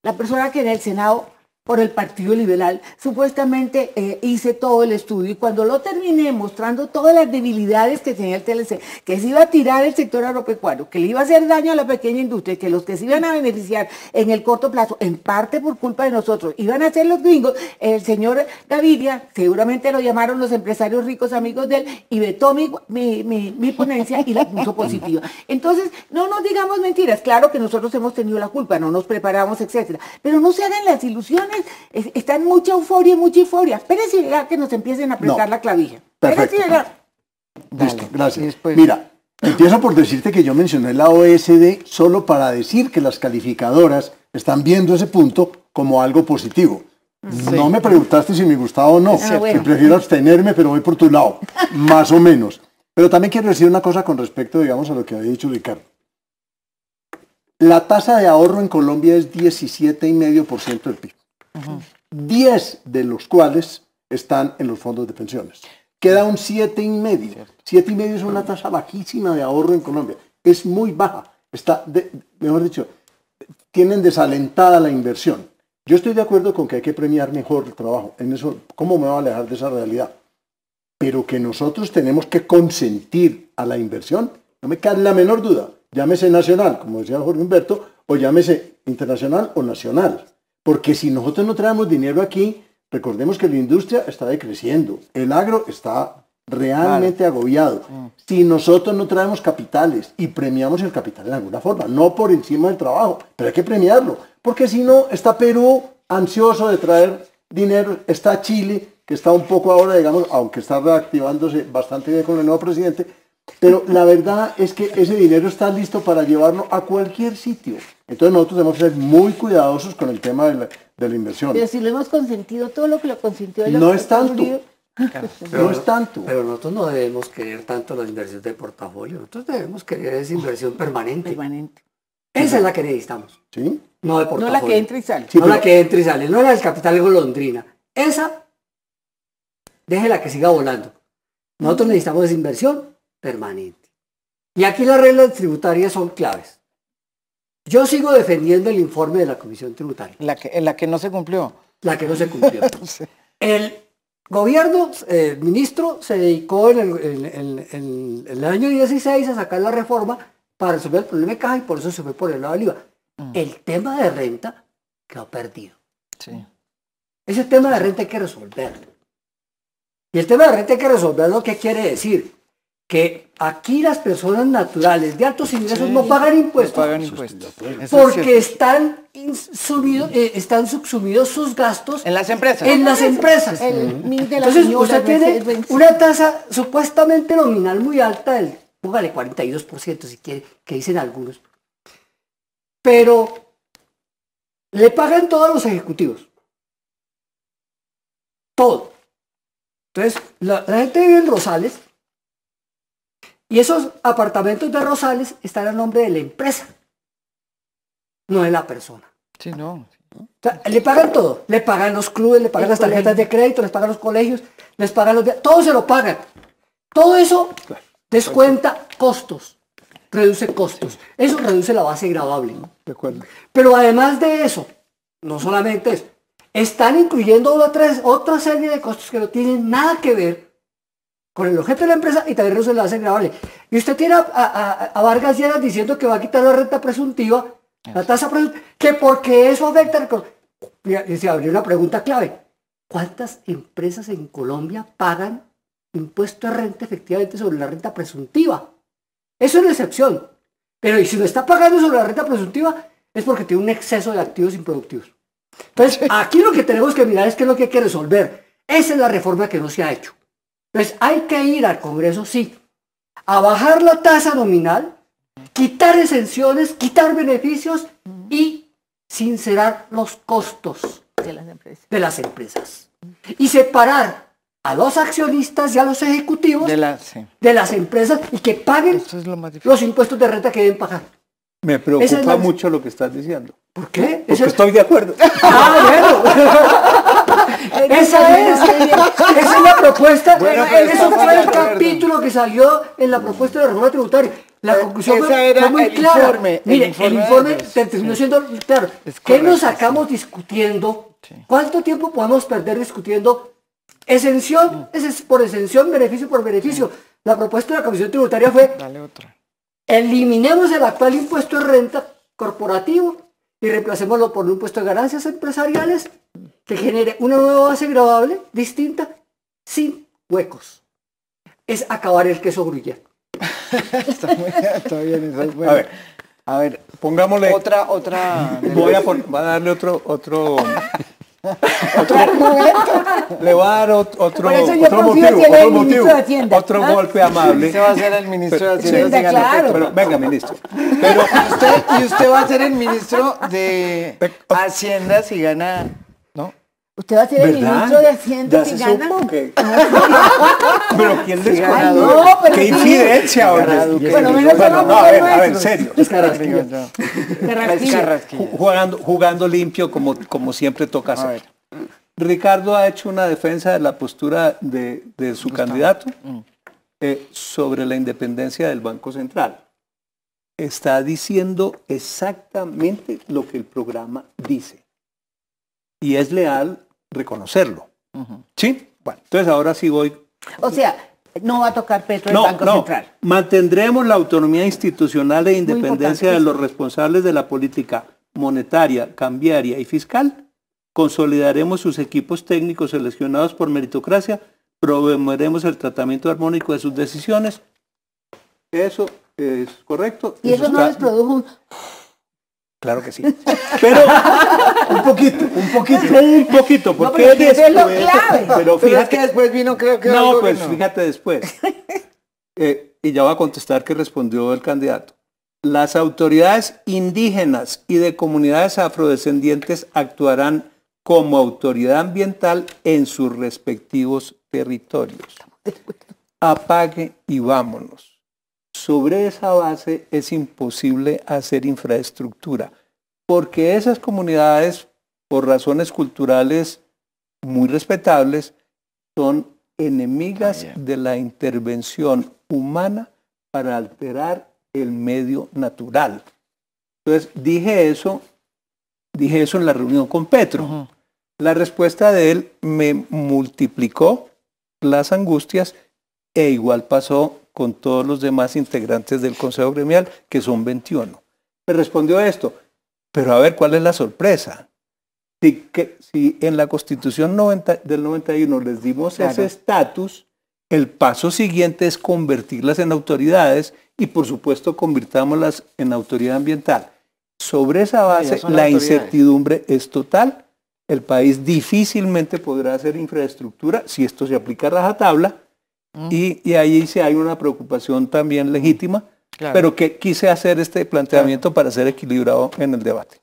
la persona que en el Senado por el Partido Liberal, supuestamente eh, hice todo el estudio y cuando lo terminé mostrando todas las debilidades que tenía el TLC, que se iba a tirar el sector agropecuario, que le iba a hacer daño a la pequeña industria, que los que se iban a beneficiar en el corto plazo, en parte por culpa de nosotros, iban a ser los gringos, el señor Gaviria, seguramente lo llamaron los empresarios ricos amigos de él, y vetó mi, mi ponencia y la puso positiva. Entonces, no nos digamos mentiras, claro que nosotros hemos tenido la culpa, no nos preparamos, etcétera, pero no se hagan las ilusiones está en mucha euforia, mucha euforia. Espérense y que nos empiecen a apretar la clavija. Perfecto. Listo, gracias. Mira, empiezo por decirte que yo mencioné la OSD solo para decir que las calificadoras están viendo ese punto como algo positivo. No me preguntaste si me gustaba o no. Ah, prefiero abstenerme, pero voy por tu lado, más o menos. Pero también quiero decir una cosa con respecto, digamos, a lo que había dicho Ricardo. La tasa de ahorro en Colombia es 17,5% del PIB. 10 de los cuales están en los fondos de pensiones. Queda un 7,5. 7,5 es una tasa bajísima de ahorro en Colombia. Es muy baja. Está, mejor dicho, tienen desalentada la inversión. Yo estoy de acuerdo con que hay que premiar mejor el trabajo. En eso, ¿cómo me voy a alejar de esa realidad? Pero que nosotros tenemos que consentir a la inversión, no me cabe la menor duda. Llámese nacional, como decía Jorge Humberto, o llámese internacional o nacional. Porque si nosotros no traemos dinero aquí, recordemos que la industria está decreciendo, el agro está realmente agobiado. Mm. Si nosotros no traemos capitales y premiamos el capital en alguna forma, no por encima del trabajo, pero hay que premiarlo, porque si no, está Perú ansioso de traer dinero, está Chile, que está un poco ahora, digamos, aunque está reactivándose bastante bien con el nuevo presidente, pero la verdad es que ese dinero está listo para llevarlo a cualquier sitio. Entonces nosotros tenemos que ser muy cuidadosos con el tema de la, inversión. Pero si lo hemos consentido, todo lo que lo consintió el No es tanto. no es tanto. Pero nosotros no debemos querer tanto las inversiones de portafolio. Nosotros debemos querer esa inversión permanente. Permanente. Esa es la que necesitamos. ¿Sí? No de portafolio. No la que entra y sale. no la que entra y sale. No la del capital golondrina. Esa, déjela que siga volando. Nosotros necesitamos esa inversión permanente. Y aquí las reglas tributarias son claves. Yo sigo defendiendo el informe de la Comisión Tributaria. La que, la que no se cumplió. La que no se cumplió. El gobierno, el ministro, se dedicó en el, el, año 16 a sacar la reforma para resolver el problema de caja y por eso se fue por el lado del IVA. Mm. El tema de renta quedó perdido. Sí. Ese tema de renta hay que resolverlo. Y el tema de renta hay que resolverlo, ¿qué quiere decir? Que aquí las personas naturales de altos ingresos no pagan impuestos. pagan impuestos. Porque están, subidos, eh, están subsumidos sus gastos. En las empresas. En las empresas. Entonces usted tiene una tasa supuestamente nominal muy alta del, póngale 42% si quiere, que dicen algunos. Pero le pagan todos los ejecutivos. Todo. Entonces, la, la gente vive en Rosales y esos apartamentos de Rosales están a nombre de la empresa, no de la persona. Sí, no. le pagan todo. Le pagan los clubes, le pagan las tarjetas de crédito, les pagan los colegios, les pagan los... Todo se lo pagan. Todo eso descuenta costos, reduce costos. Eso reduce la base grabable. De acuerdo. Pero además de eso, no solamente eso, están incluyendo otra, otra serie de costos que no tienen nada que ver con el objeto de la empresa y también base grabable. Y usted tiene a, Vargas Lleras diciendo que va a quitar la renta presuntiva, la tasa presuntiva, que porque eso afecta... Y se abrió una pregunta clave. ¿Cuántas empresas en Colombia pagan impuesto de renta efectivamente sobre la renta presuntiva? Eso es la excepción. Pero y si lo está pagando sobre la renta presuntiva es porque tiene un exceso de activos improductivos. Entonces, aquí lo que tenemos que mirar es qué es lo que hay que resolver. Esa es la reforma que no se ha hecho. Entonces, hay que ir al Congreso, sí, a bajar la tasa nominal, quitar exenciones, quitar beneficios y sincerar los costos de las empresas. De las empresas. Y separar a los accionistas y a los ejecutivos de, las empresas y que paguen los impuestos de renta que deben pagar. Me preocupa mucho lo que estás diciendo. ¿Por qué? Porque estoy de acuerdo. Ah, bueno. esa, es, esa es la propuesta. eso fue el capítulo que salió en la propuesta de reforma tributaria. La conclusión fue, muy clara. Informe, Mire, el informe, terminó siendo claro. ¿Qué nos sacamos discutiendo? ¿Cuánto tiempo podemos perder discutiendo exención? Es por exención, beneficio por beneficio. La propuesta de la Comisión Tributaria fue Dale otra. eliminemos el actual impuesto de renta corporativo y reemplacémoslo por un impuesto de ganancias empresariales que genere una nueva base grabable distinta sin huecos. Es acabar el queso gruyere. está, muy, está bien, eso es bueno. A ver, a ver, pongámosle otra otra voy a, a darle otro otro otro, le voy a dar otro, otro, otro motivo, otro, motivo otro golpe amable. Usted va a ser el ministro de Hacienda. Sí, claro. Pero, venga, ministro. Pero usted, y usted va a ser el ministro de Hacienda si gana Usted va a ser el ministro de Hacienda si gana. pero ¿quién les no, pero ¿Qué infidencia, Bueno, menos bueno, no, a ver, a ver, en serio. Es jugando, jugando limpio como, como siempre toca hacer. Ricardo ha hecho una defensa de la postura de, de su candidato mm. eh, sobre la independencia del Banco Central. Está diciendo exactamente lo que el programa dice y es leal reconocerlo. ¿Sí? Bueno, entonces ahora sí voy. O sea, no va a tocar Petro el Banco no. Central. Mantendremos la autonomía institucional e independencia de los responsables de la política monetaria, cambiaria y fiscal. Consolidaremos sus equipos técnicos seleccionados por meritocracia. Promoveremos el tratamiento armónico de sus decisiones. Eso es correcto. Y eso, no les produjo un Claro que sí. Pero un poquito, un poquito, un poquito, porque no, después, es lo clave. Pero fíjate que después vino, creo que no, pues fíjate después. Eh, y ya va a contestar que respondió el candidato. Las autoridades indígenas y de comunidades afrodescendientes actuarán como autoridad ambiental en sus respectivos territorios. Apague y vámonos sobre esa base es imposible hacer infraestructura, porque esas comunidades, por razones culturales muy respetables, son enemigas ah, de la intervención humana para alterar el medio natural. Entonces dije eso, dije eso en la reunión con Petro. La respuesta de él me multiplicó las angustias e igual pasó con todos los demás integrantes del Consejo Gremial, que son 21. Me respondió esto, pero a ver, ¿cuál es la sorpresa? Si, que, si en la Constitución del 91 les dimos ese estatus, el paso siguiente es convertirlas en autoridades y por supuesto convirtámoslas en autoridad ambiental. Sobre esa base, la incertidumbre es total. El país difícilmente podrá hacer infraestructura si esto se aplica a rajatabla y, y, ahí sí hay una preocupación también legítima, pero que quise hacer este planteamiento para ser equilibrado en el debate.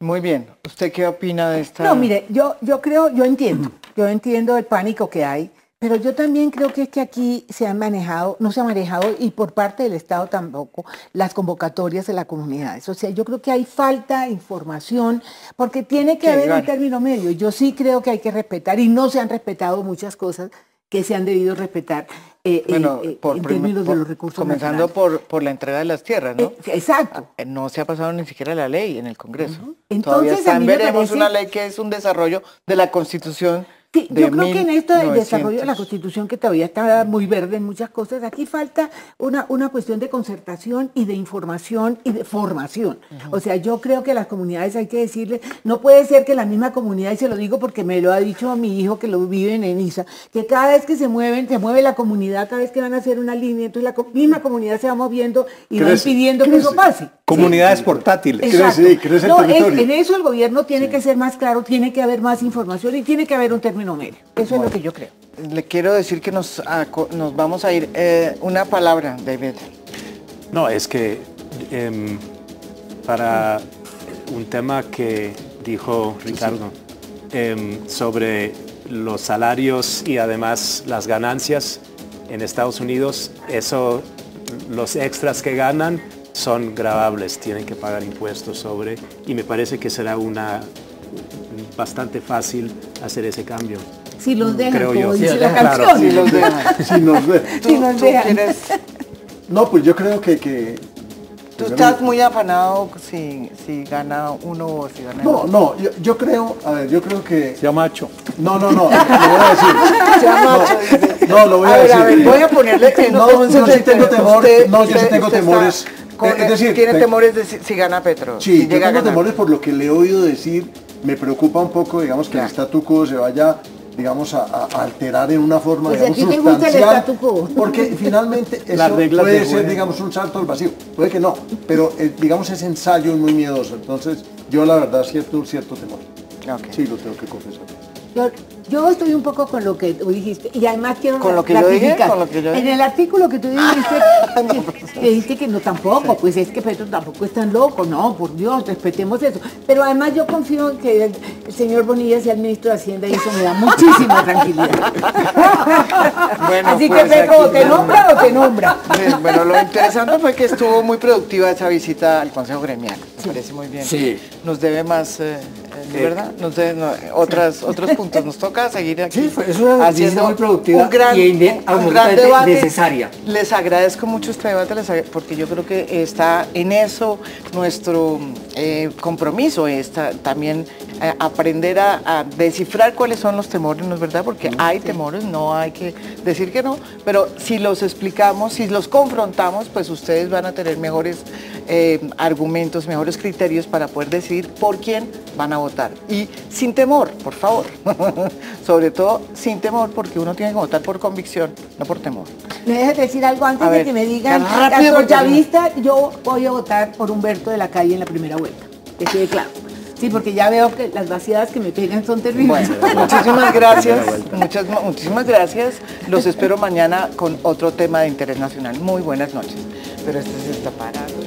Muy bien. ¿Usted qué opina de esta? No, mire, yo, yo creo, yo entiendo, yo entiendo el pánico que hay, pero yo también creo que es que aquí se han manejado, no se ha manejado, y por parte del Estado tampoco, las convocatorias de las comunidades. O sea, yo creo que hay falta de información, porque tiene que haber un término medio. Yo sí creo que hay que respetar, y no se han respetado muchas cosas que se han debido respetar eh, eh, eh, en términos de los recursos Comenzando por, por la entrega de las tierras, ¿no? exacto. Ah, no se ha pasado ni siquiera la ley en el Congreso. Entonces, Todavía veremos una ley que es un desarrollo de la Constitución yo creo que en esto del desarrollo de la Constitución, que todavía está muy verde en muchas cosas, aquí falta una, una cuestión de concertación y de información y de formación. O sea, yo creo que a las comunidades hay que decirle, no puede ser que la misma comunidad, y se lo digo porque me lo ha dicho mi hijo que lo vive en Enisa, que cada vez que se mueven, se mueve la comunidad, cada vez que van a hacer una línea, entonces la misma comunidad se va moviendo y va impidiendo que eso pase. Comunidades portátiles. Crece, crece no, en eso el gobierno tiene que ser más claro, tiene que haber más información y tiene que haber un término medio. Eso es lo que yo creo. Le quiero decir que nos, nos vamos a ir. Eh, una palabra, David. No, es que em, para un tema que dijo Ricardo em, sobre los salarios y además las ganancias en Estados Unidos, eso, los extras que ganan son grabables, tienen que pagar impuestos sobre, y me parece que será una bastante fácil hacer ese cambio. Si los dejan, creo yo. dice la canción. si los dejan. si nos, dejan. No, pues yo creo que, que Tú estás muy afanado si, si gana uno o si gana No, no, yo, yo, creo, a ver, yo creo que... Sea macho. No, no, no, lo voy a decir. Sea macho. No, lo voy a, decir. A ver, voy a ponerle que no, yo sí tengo temor, no, yo sí tengo temores. es decir, tiene temores de si, gana Petro. Sí, si yo tengo temores por lo que le he oído decir. Me preocupa un poco, digamos, que el statu quo se vaya digamos, a, alterar en una forma pues digamos, sustancial. Porque finalmente eso puede ser, digamos, un salto al vacío. Puede que no, pero eh, digamos ese ensayo es muy miedoso. Entonces, yo la verdad siento un cierto temor. Sí, lo tengo que confesar. Yo, estoy un poco con lo que tú dijiste y además quiero ¿Con lo que yo dije? ¿Con lo que yo En el artículo que tú dijiste, que, dijiste que no tampoco, pues es que Petro tampoco es tan loco, no, por Dios, respetemos eso. Pero además yo confío en que el, señor Bonilla sea el ministro de Hacienda y eso me da muchísima tranquilidad. Así que pues, Petro, ¿te nombra o te nombra? bueno, lo interesante fue que estuvo muy productiva esa visita al Consejo Gremial. Me parece muy bien. Sí. Nos debe más... Eh, de verdad, no sé, otras, otros puntos. Nos toca seguir aquí sí, es una haciendo muy productiva un gran, y un gran debate necesaria. Les agradezco mucho este debate porque yo creo que está en eso nuestro eh, compromiso, está también eh, aprender a, descifrar cuáles son los temores, ¿no es verdad? Porque hay temores, no hay que decir que no, pero si los explicamos, si los confrontamos, pues ustedes van a tener mejores eh, argumentos, mejores criterios para poder decidir por quién van a votar. Y sin temor, por favor. Sobre todo sin temor, porque uno tiene que votar por convicción, no por temor. ¿Me dejas decir algo antes de que me digan? Rápido, vista, yo voy a votar por Humberto de la Calle en la primera vuelta. Que quede claro. Sí, porque ya veo que las vaciadas que me pegan son terribles. muchísimas gracias. Muchas, muchísimas gracias. Los espero mañana con otro tema de interés nacional. Muy buenas noches. Pero este se está parando.